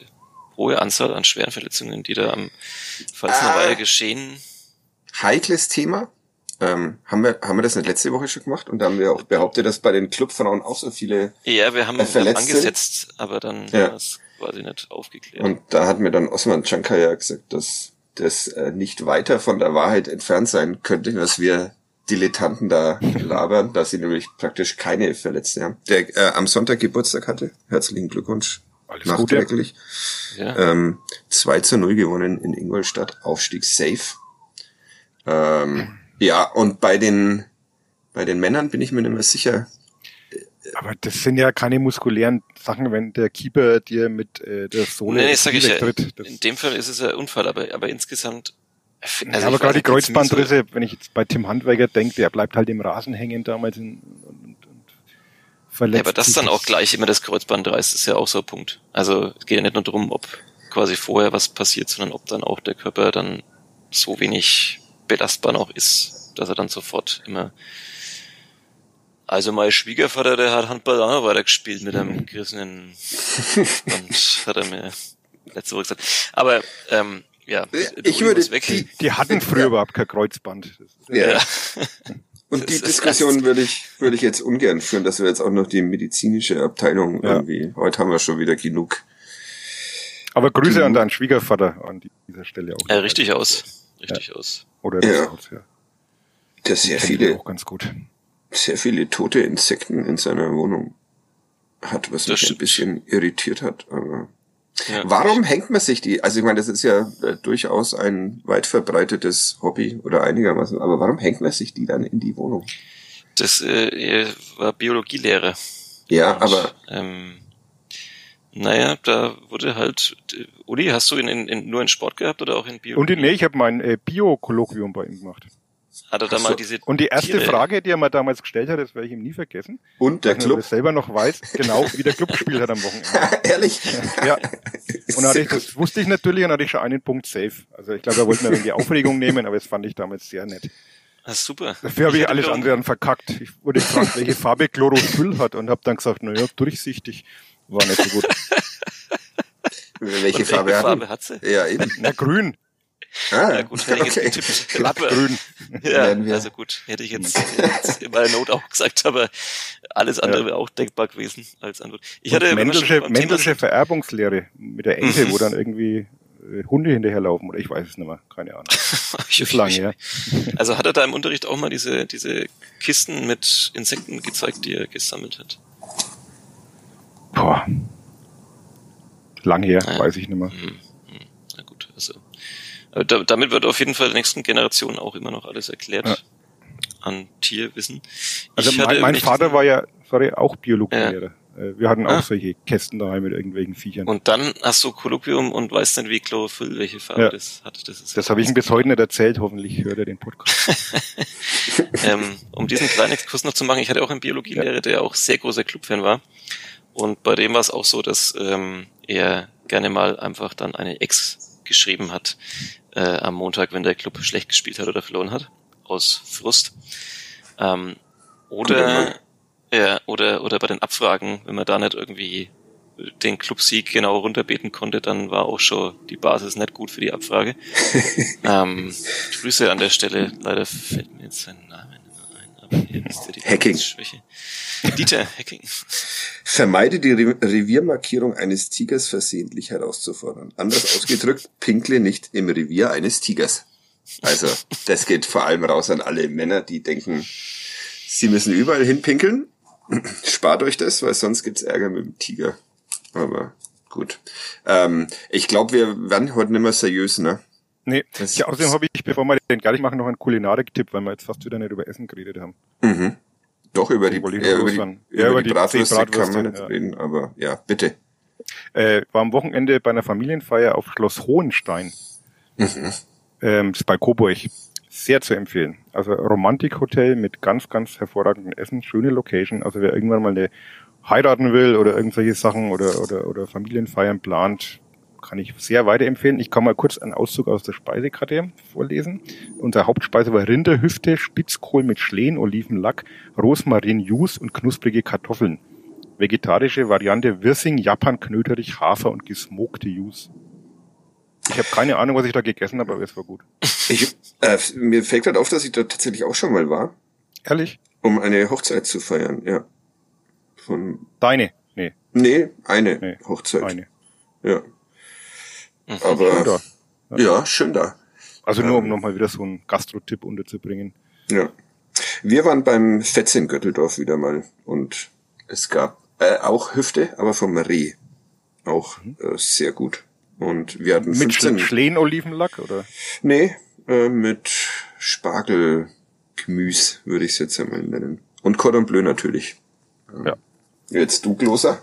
hohe Anzahl an schweren Verletzungen, die da am Pfalzner Ah. Weiher geschehen, Heikles Thema. Ähm, haben wir, haben wir das nicht letzte Woche schon gemacht? Und da haben wir auch behauptet, dass bei den Clubfrauen auch so viele ja, wir haben, Äh, wir haben verletzt sind? angesetzt, aber dann Ja. war es quasi nicht aufgeklärt. Und da hat mir dann Osman Chankaya gesagt, dass das äh, nicht weiter von der Wahrheit entfernt sein könnte, was wir Dilettanten da labern, dass sie nämlich praktisch keine Verletzten haben. Der äh, am Sonntag Geburtstag hatte. Herzlichen Glückwunsch. Alles Gute. Nachträglich. ja. Ähm, 2 zu 0 gewonnen in Ingolstadt. Aufstieg safe. Ähm, ja, und bei den, bei den Männern bin ich mir nicht mehr sicher. Aber das sind ja keine muskulären Sachen, wenn der Keeper dir mit äh, der Sohle nee, nee, sag ich ja. Das- In dem Fall ist es ein Unfall, aber, aber insgesamt, also ja, aber gerade die mir so- Kreuzbandrisse, wenn ich jetzt bei Tim Handwerker denke, der bleibt halt im Rasen hängen damals in, und, und, und verletzt Ja, aber das dann auch gleich immer das Kreuzband reißt, ist ja auch so ein Punkt. Also es geht ja nicht nur darum, ob quasi vorher was passiert, sondern ob dann auch der Körper dann so wenig belastbar noch ist, dass er dann sofort immer. Also mein Schwiegervater, der hat Handball auch noch weitergespielt mit einem gerissenen Band, hat er mir letzte Woche gesagt. Aber ähm, ja, Ich der Uli würde die- Die hatten früher überhaupt kein Kreuzband. Das ist Ja. Ja. Und Das die ist Diskussion würde ich, würde ich jetzt ungern führen, dass wir jetzt auch noch die medizinische Abteilung Ja. irgendwie, heute haben wir schon wieder genug. Aber Grüße Du- an deinen Schwiegervater an dieser Stelle auch. Äh, richtig aus. Richtig aus. Oder das Ja. Haus, ja. Der sehr Kenn ich viele, auch ganz gut. Sehr viele tote Insekten in seiner Wohnung hat, was Das mich ein stimmt. bisschen irritiert hat. Aber Ja. warum hängt man sich die? Also ich meine, das ist ja äh, durchaus ein weit verbreitetes Hobby oder einigermaßen, aber warum hängt man sich die dann in die Wohnung? Das äh, war Biologielehre. Ja, Und, aber Ähm, naja, da wurde halt. Uli, hast du ihn in, in, nur in Sport gehabt oder auch in Biologie? Und die, nee, ich habe mein äh, Bio-Kolloquium bei ihm gemacht. Hat er da Ach so. mal diese. Und die erste Tiere- Frage, die er mir damals gestellt hat, das werde ich ihm nie vergessen. und der Wenn er Club, das selber noch weiß, genau wie der Club gespielt hat am Wochenende. ehrlich? Ja. Und hatte ich, das wusste ich natürlich und hatte ich schon einen Punkt safe. Also ich glaube, er wollte mir die Aufregung nehmen, aber das fand ich damals sehr nett. Ah, super. Dafür habe ich hätte alles andere dann verkackt. Ich wurde gefragt, welche Farbe Chlorophyll hat und habe dann gesagt, naja, durchsichtig. War nicht so gut. Welche Und Farbe hat Farbe hat sie? Ja, eben. Na, grün. Ah, Ja gut, hätte ich jetzt okay. getippt. Glattgrün. Ja, also gut, hätte ich jetzt, jetzt in meiner Not auch gesagt, aber alles andere Ja. wäre auch denkbar gewesen als Antwort. Ich Und hatte Mendelsche, Mendelsche Vererbungslehre mit der Ente, Mhm. wo dann irgendwie äh, Hunde hinterherlaufen oder ich weiß es nicht mehr, keine Ahnung. Ist lang her. Also hat er da im Unterricht auch mal diese, diese Kisten mit Insekten gezeigt, die er gesammelt hat? Boah. Lang her, Ja. weiß ich nicht mehr. Hm, hm, Na gut, also. Aber da, damit wird auf jeden Fall der nächsten Generation auch immer noch alles erklärt. Ja. an Tierwissen. Also Ich mein, mein Vater war ja, sorry, auch Biologielehrer. Äh, Wir hatten auch Ah. solche Kästen daheim mit irgendwelchen Viechern. Und dann hast du Kolloquium und weißt dann, wie Chlorophyll, welche Farbe Ja. das hat. Das, Das habe ich ihm bis heute nicht erzählt, hoffentlich hört er den Podcast. ähm, um diesen kleinen Exkurs noch zu machen, ich hatte auch einen Biologielehrer, der auch sehr großer Clubfan war. Und bei dem war es auch so, dass ähm, er gerne mal einfach dann eine Ex geschrieben hat äh, am Montag, wenn der Club schlecht gespielt hat oder verloren hat, aus Frust. Ähm, oder ja, oder oder bei den Abfragen, wenn man da nicht irgendwie den Clubsieg genau runterbeten konnte, dann war auch schon die Basis nicht gut für die Abfrage. ähm, Grüße an der Stelle. Leider fällt mir jetzt sein Name Hacking. Dieter Hacking. Vermeide die Re Reviermarkierung eines Tigers versehentlich herauszufordern. Anders ausgedrückt, pinkle nicht im Revier eines Tigers. Also, das geht vor allem raus an alle Männer, die denken, sie müssen überall hinpinkeln. Spart euch das, weil sonst gibt's Ärger mit dem Tiger. Aber gut. Ähm, ich glaube, wir werden heute nicht mehr seriös, ne? Nee, Das- ja, außerdem habe ich, bevor wir den gar nicht machen, noch einen Kulinarik-Tipp, weil wir jetzt fast wieder nicht über Essen geredet haben. Mhm. Doch, über die, ich äh, über die, Ja, über die die Bratwürste, zehn kann man Bratwürste, ja. reden, aber ja, bitte. Äh, war am Wochenende bei einer Familienfeier auf Schloss Hohenstein. Ähm, das ist bei Coburg. Sehr zu empfehlen. Also Romantikhotel mit ganz, ganz hervorragendem Essen, schöne Location. Also wer irgendwann mal eine heiraten will oder irgendwelche Sachen oder, oder, oder Familienfeiern plant, kann ich sehr weiterempfehlen. Ich kann mal kurz einen Auszug aus der Speisekarte vorlesen. Unsere Hauptspeise war Rinderhüfte, Spitzkohl mit Schlehen, Olivenlack, Rosmarin, Jus und knusprige Kartoffeln. Vegetarische Variante Wirsing, Japan, Knöterich, Hafer und gesmokte Jus. Ich habe keine Ahnung, was ich da gegessen habe, aber es war gut. Ich, äh, mir fällt gerade auf, dass ich da tatsächlich auch schon mal war, Ehrlich? um eine Hochzeit zu feiern, ja. Von, Deine? Nee, nee, eine Nee, Hochzeit. eine. Ja. Mhm. Aber, Oder? ja, schön da. Also nur, um nochmal wieder so einen Gastro-Tipp unterzubringen. Ja. Wir waren beim Fetz in Götteldorf wieder mal und es gab äh, auch Hüfte, aber vom Reh. Auch äh, sehr gut. Und wir hatten Mhm. Mit 15... Schle Schlehen-Olivenlack, oder? Nee, äh, mit Spargelgemüs würde ich es jetzt einmal nennen. Und Cordon Bleu natürlich. Ja. Jetzt du, Gloser?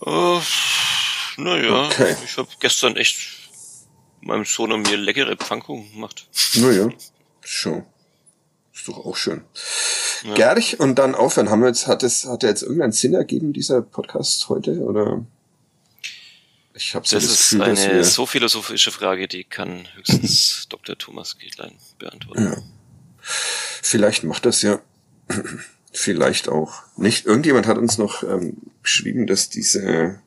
Oh, naja, Okay. ich habe gestern echt meinem Sohn und mir leckere Pfannkuchen gemacht. Naja, schon. Ist doch auch schön. Gerch und dann aufhören. Haben wir jetzt, hat es, hat er jetzt irgendeinen Sinn ergeben, dieser Podcast heute? Oder? Ich habe so Das das, ist Gefühl, dass eine so philosophische Frage, die kann höchstens Dr. Thomas Giedlein beantworten. Ja. Vielleicht macht das ja. Vielleicht auch nicht. Irgendjemand hat uns noch ähm, geschrieben, dass diese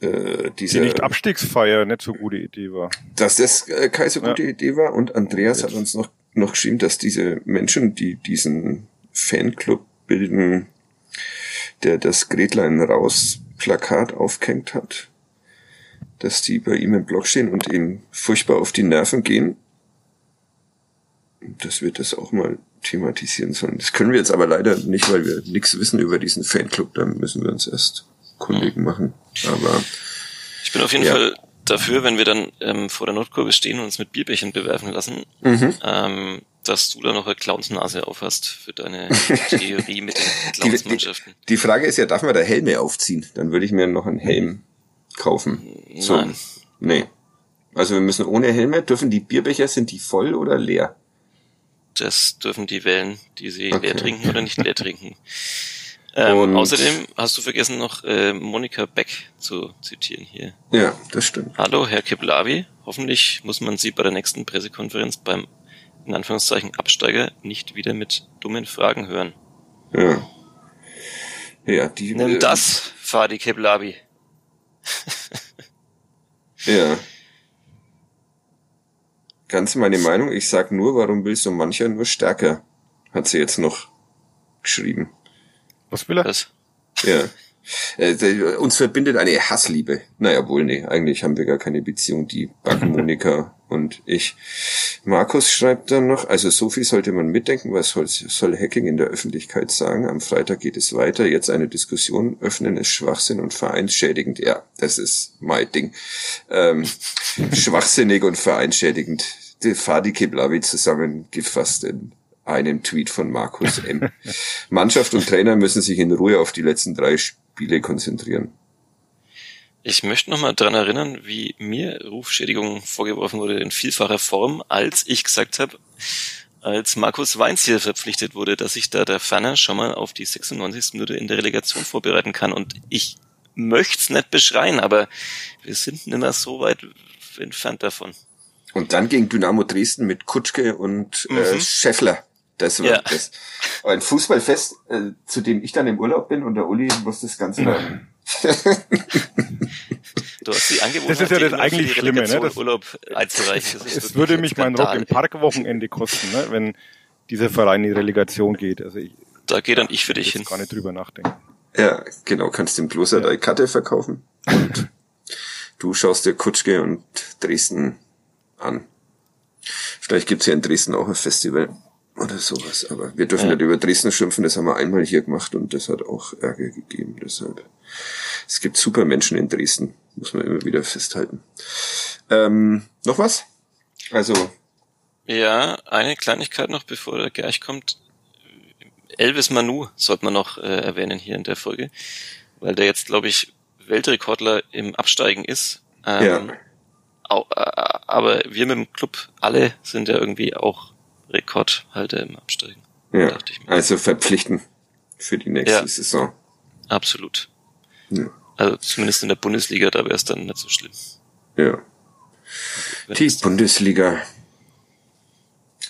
äh, diese Die Nicht-Abstiegsfeier nicht so gute Idee war. dass das äh, keine so gute Ja. Idee war. Und Andreas hat uns noch, noch geschrieben, dass diese Menschen, die diesen Fanclub bilden, der das Gretlein raus Plakat aufgehängt hat, dass die bei ihm im Blog stehen und ihm furchtbar auf die Nerven gehen. Dass wir das auch mal thematisieren sollen. Das können wir jetzt aber leider nicht, weil wir nichts wissen über diesen Fanclub. Da müssen wir uns erst kundigen machen. Aber Ich bin auf jeden Ja. Fall dafür, wenn wir dann ähm, vor der Nordkurve stehen und uns mit Bierbärchen bewerfen lassen, Mhm. ähm, dass du da noch eine Clownsnase aufhast für deine Theorie mit den Die, die, Clownsmannschaften. die Frage ist ja, darf man da Helme aufziehen? Dann würde ich mir noch einen Helm kaufen. So. Nein. Nee. Also wir müssen ohne Helme. Dürfen die Bierbecher, sind die voll oder leer? Das dürfen die wählen, die sie Okay. leer trinken oder nicht leer trinken. Ähm, außerdem hast du vergessen, noch äh, Monika Beck zu zitieren hier. Ja, das stimmt. Hallo, Herr Keblavi. Hoffentlich muss man Sie bei der nächsten Pressekonferenz beim, in Anführungszeichen, Absteiger nicht wieder mit dummen Fragen hören. Ja. Ja, die. Nimm äh, das, Fadi Keblavi. Ja. Ganz meine Meinung. Ich sag nur, warum will so mancher nur stärker? Hat sie jetzt noch geschrieben. Was will er? Was? Ja. Äh, uns verbindet eine Hassliebe. Naja, wohl, nee. Eigentlich haben wir gar keine Beziehung, die Backen-Monika und ich. Markus schreibt dann noch, also so viel sollte man mitdenken, was soll, soll Hacking in der Öffentlichkeit sagen? Am Freitag geht es weiter. Jetzt eine Diskussion öffnen ist Schwachsinn und vereinsschädigend. Ja, das ist mein Ding. Ähm, schwachsinnig und vereinsschädigend. die Fadi Keblavi zusammengefasst in einem Tweet von Markus M. Mannschaft und Trainer müssen sich in Ruhe auf die letzten drei Spiele konzentrieren. Ich möchte nochmal dran erinnern, wie mir Rufschädigung vorgeworfen wurde in vielfacher Form, als ich gesagt habe, als Markus Weinz hier verpflichtet wurde, dass sich da der Fanner schon mal auf die 96. Minute in der Relegation vorbereiten kann. Und ich möchte es nicht beschreien, aber wir sind nicht mehr so weit entfernt davon. Und dann gegen Dynamo Dresden mit Kutschke und äh, mhm. äh, Scheffler. Das war ja. das. Ein Fußballfest, äh, zu dem ich dann im Urlaub bin und der Uli muss das Ganze dann. Du hast die Angebote. Das ist ja das eigentlich Schlimme, ne? Das, Urlaub einzureichen. Das es würde mich mein Rock im Parkwochenende kosten, ne? wenn dieser Verein in die Relegation geht. Also ich, da geht dann ich für dich hin. gar nicht drüber nachdenken. Ja, genau, kannst dem Kloster ja. deine Karte verkaufen und du schaust dir Kutschke und Dresden an. Vielleicht gibt's ja in Dresden auch ein Festival oder sowas, aber wir dürfen ja. nicht über Dresden schimpfen, das haben wir einmal hier gemacht und das hat auch Ärger gegeben, deshalb. Es gibt super Menschen in Dresden, muss man immer wieder festhalten. Ähm, noch was? Also. Ja, eine Kleinigkeit noch, bevor der Gerch kommt. Elvis Manu sollte man noch äh, erwähnen hier in der Folge, weil der jetzt, glaube ich, Weltrekordler im Absteigen ist. Ähm, ja. Auch, äh, aber wir mit dem Club alle sind ja irgendwie auch Rekordhalter im Absteigen. Ja, also verpflichten für die nächste ja, Saison. Absolut. Ja. Also zumindest in der Bundesliga, da wäre es dann nicht so schlimm. Ja. Die Bundesliga.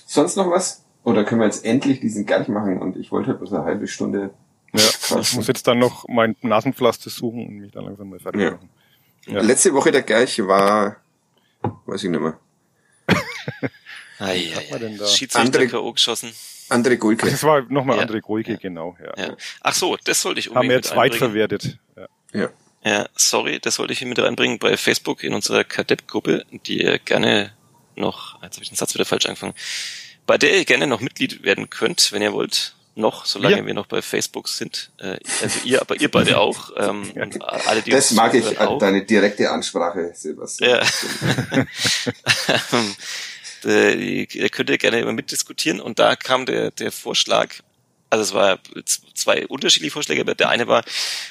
Sonst noch was? Oder können wir jetzt endlich diesen Gleich machen? Und ich wollte bloß eine halbe Stunde. Ja, ich muss jetzt dann noch mein Nasenpflaster suchen und mich dann langsam mal fertig ja. machen. Ja. Letzte Woche der Gleich war, weiß ich nicht mehr. Ei, ei, ei. Schiedsrichter K.O. geschossen. André Gulke. Das war nochmal ja. André Gulke, ja. genau. Ja. ja. Ach so, das sollte ich unbedingt Haben wir jetzt weit verwertet. Ja. ja. Ja, sorry, das sollte ich hier mit reinbringen bei Facebook in unserer Kadettgruppe, die ihr gerne noch, jetzt habe ich den Satz wieder falsch angefangen, bei der ihr gerne noch Mitglied werden könnt, wenn ihr wollt. Noch, solange ja. wir noch bei Facebook sind. Äh, also ihr, aber ihr beide auch. Ähm, und alle, die das mag ich, auch. deine direkte Ansprache, Sebastian. Ja. äh, ihr könnt ihr gerne immer mitdiskutieren. Und da kam der, der Vorschlag, also es war zwei unterschiedliche Vorschläge, aber der eine war,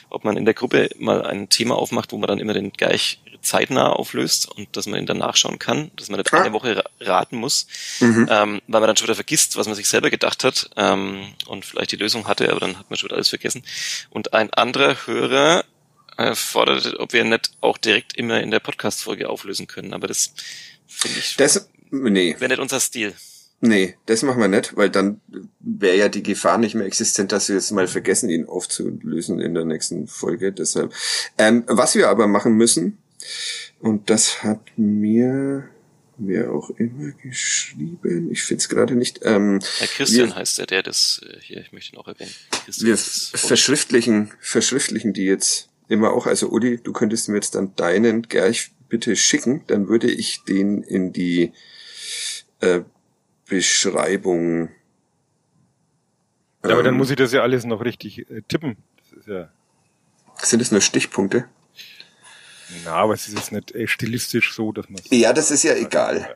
ob man in der Gruppe mal ein Thema aufmacht, wo man dann immer den gleich zeitnah auflöst und dass man ihn dann nachschauen kann, dass man nicht ah. eine Woche raten muss, mhm. ähm, weil man dann schon wieder vergisst, was man sich selber gedacht hat ähm, und vielleicht die Lösung hatte, aber dann hat man schon wieder alles vergessen. Und ein anderer Hörer äh, forderte, ob wir nicht auch direkt immer in der Podcast-Folge auflösen können, aber das finde ich das, nee. wäre nicht unser Stil. Nee, das machen wir nicht, weil dann wäre ja die Gefahr nicht mehr existent, dass wir jetzt mal vergessen, ihn aufzulösen in der nächsten Folge. Deshalb. Ähm, was wir aber machen müssen, und das hat mir wer auch immer geschrieben, ich finde es gerade nicht. Ähm, Herr Christian wir, heißt er, der das äh, hier, ich möchte ihn auch erwähnen. Christian wir verschriftlichen, verschriftlichen die jetzt immer auch. Also Uli, du könntest mir jetzt dann deinen Gerch bitte schicken, dann würde ich den in die äh, Beschreibung. Ja, aber dann ähm, muss ich das ja alles noch richtig äh, tippen. Das ist ja sind es nur Stichpunkte? Na, aber es ist jetzt nicht äh, stilistisch so, dass man Ja, das ist ja egal.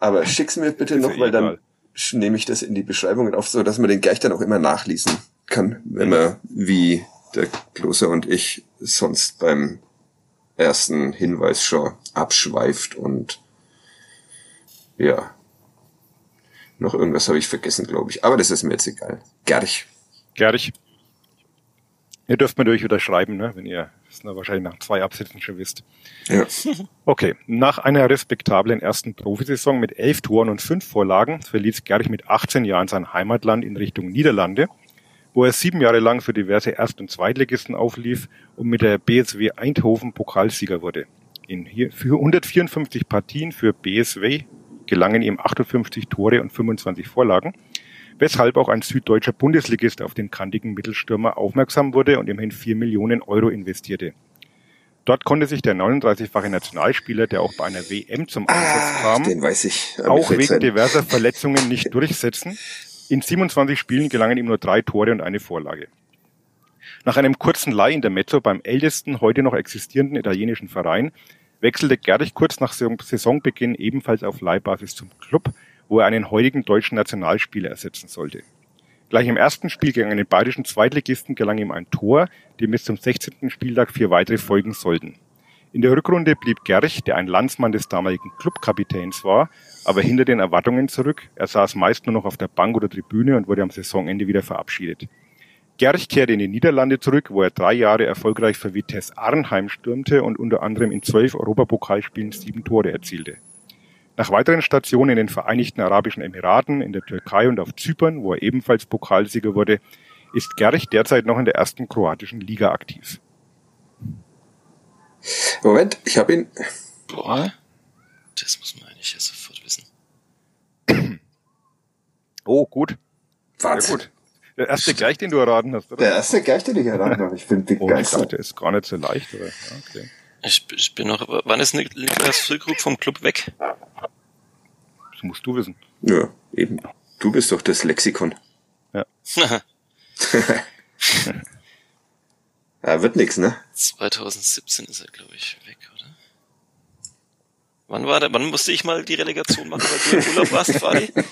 Aber schick's mir bitte noch, ja weil egal. dann nehme ich das in die Beschreibung auf, so dass man den gleich dann auch immer nachlesen kann, wenn man wie der Klose und ich sonst beim ersten Hinweis schon abschweift und ja, noch irgendwas habe ich vergessen, glaube ich. Aber das ist mir jetzt egal. Gerch. Gerch. Ihr dürft mir durch unterschreiben, ne, wenn ihr es wahrscheinlich nach zwei Absätzen schon wisst. Ja. Okay, nach einer respektablen ersten Profisaison mit elf Toren und fünf Vorlagen verließ Gerch mit 18 Jahren sein Heimatland in Richtung Niederlande, wo er sieben Jahre lang für diverse Erst- und Zweitligisten auflief und mit der BSW Eindhoven Pokalsieger wurde. In hier für 154 Partien für BSW gelangen ihm 58 Tore und 25 Vorlagen, weshalb auch ein süddeutscher Bundesligist auf den kantigen Mittelstürmer aufmerksam wurde und immerhin 4 Millionen Euro investierte. Dort konnte sich der 39-fache Nationalspieler, der auch bei einer WM zum Einsatz ah, kam, auch wegen sein. diverser Verletzungen nicht durchsetzen. In 27 Spielen gelangen ihm nur drei Tore und eine Vorlage. Nach einem kurzen Leih in der Mezzo beim ältesten heute noch existierenden italienischen Verein wechselte Gerich kurz nach Saisonbeginn ebenfalls auf Leihbasis zum Club, wo er einen heutigen deutschen Nationalspieler ersetzen sollte. Gleich im ersten Spiel gegen einen bayerischen Zweitligisten gelang ihm ein Tor, dem bis zum 16. Spieltag vier weitere folgen sollten. In der Rückrunde blieb Gerch, der ein Landsmann des damaligen Clubkapitäns war, aber hinter den Erwartungen zurück. Er saß meist nur noch auf der Bank oder Tribüne und wurde am Saisonende wieder verabschiedet. Gerch kehrte in die Niederlande zurück, wo er drei Jahre erfolgreich für Vitesse Arnheim stürmte und unter anderem in zwölf Europapokalspielen sieben Tore erzielte. Nach weiteren Stationen in den Vereinigten Arabischen Emiraten, in der Türkei und auf Zypern, wo er ebenfalls Pokalsieger wurde, ist Gerch derzeit noch in der ersten kroatischen Liga aktiv. Moment, ich habe ihn. Boah, das muss man eigentlich ja sofort wissen. Oh, gut. Warte. Sehr gut. Der erste gleich, den du erraten hast, oder? Der erste gleich, den ich erraten habe. Ich bin Oh, begeistert. dachte, ist gar nicht so leicht, aber ja, okay. Ich, ich bin noch, wann ist Nik- Niklas Füllkrug vom Club weg? Das musst du wissen. Ja, eben. Du bist doch das Lexikon. Ja, wird nix, ne? 2017 ist er, glaube ich, weg, oder? Wann war der, wann musste ich mal die Relegation machen, weil du im Urlaub warst, Fadi?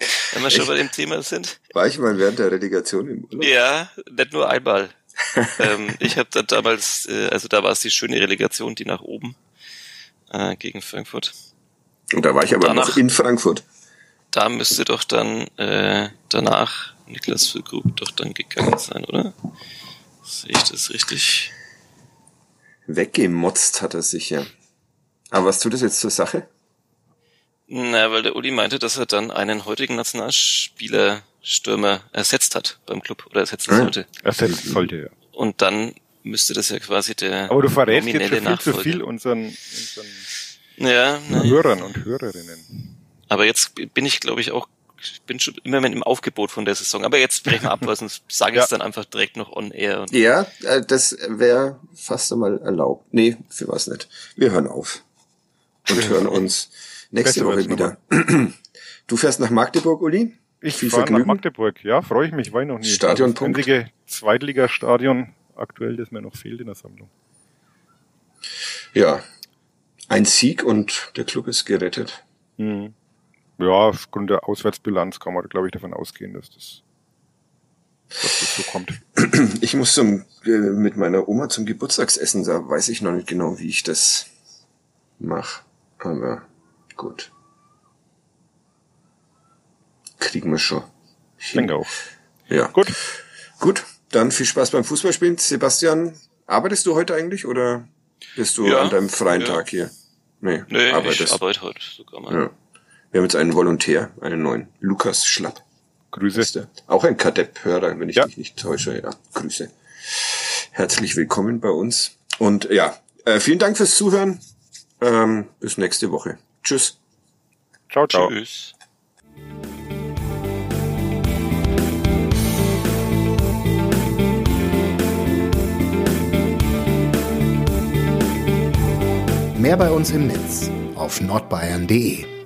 Wenn wir schon bei dem Thema sind. War ich mal während der Relegation im Urlaub? Ja, nicht nur einmal. ähm, ich habe da damals, äh, also da war es die schöne Relegation, die nach oben äh, gegen Frankfurt. Und da war ich aber Danach- noch in Frankfurt. Da müsste doch dann äh, danach Niklas Füllkrug doch dann gegangen sein, oder? Sehe ich das richtig? Weggemotzt hat er sich ja. Aber was tut das jetzt zur Sache? Na, weil der Uli meinte, dass er dann einen heutigen Nationalspieler Stürmer ersetzt hat beim Club oder ersetzen Ah. sollte. Ersetzt sollte ja. Und dann müsste das ja quasi der Aber du verrätst jetzt schon viel zu viel unseren, unseren Ja, na, Hörern und Hörerinnen. aber jetzt bin ich, glaube ich, auch, ich bin schon immer mit im Aufgebot von der Saison. Aber jetzt brechen wir ab, weil sonst sage ich Ja. es dann einfach direkt noch on air. Und Ja, äh, das wäre fast einmal erlaubt. Nee, für was nicht. Wir hören auf. Und hören uns nächste Woche wieder. Du fährst nach Magdeburg, Uli? Ich Viel fahre nach. Magdeburg. Ja, freue ich mich, war ich noch nie. Stadionpunkt. Das einzige Zweitligastadion aktuell, das mir noch fehlt in der Sammlung. Ja. Ein Sieg und der Club ist gerettet. Mhm. Ja, aufgrund der Auswärtsbilanz kann man, glaube ich, davon ausgehen, dass das, dass das so kommt. Ich muss zum, äh, mit meiner Oma zum Geburtstagsessen, da weiß ich noch nicht genau, wie ich das mache. Aber gut. Kriegen wir schon. Ich denke auch. Ja. Gut. Gut, dann viel Spaß beim Fußballspielen. Sebastian, arbeitest du heute eigentlich oder bist du Ja, an deinem freien ja. Tag hier? Nee, nee, ich arbeitest. arbeite heute sogar mal. Ja. Wir haben jetzt einen Volontär, einen neuen. Lukas Schlapp. Grüße. Auch ein Kadepp-Hörer, wenn ich Ja. mich nicht täusche. Ja, Grüße. Herzlich willkommen bei uns. Und ja, äh, vielen Dank fürs Zuhören. Ähm, bis nächste Woche. Tschüss. Ciao, ciao. Tschüss. Mehr bei uns im Netz auf nordbayern.de.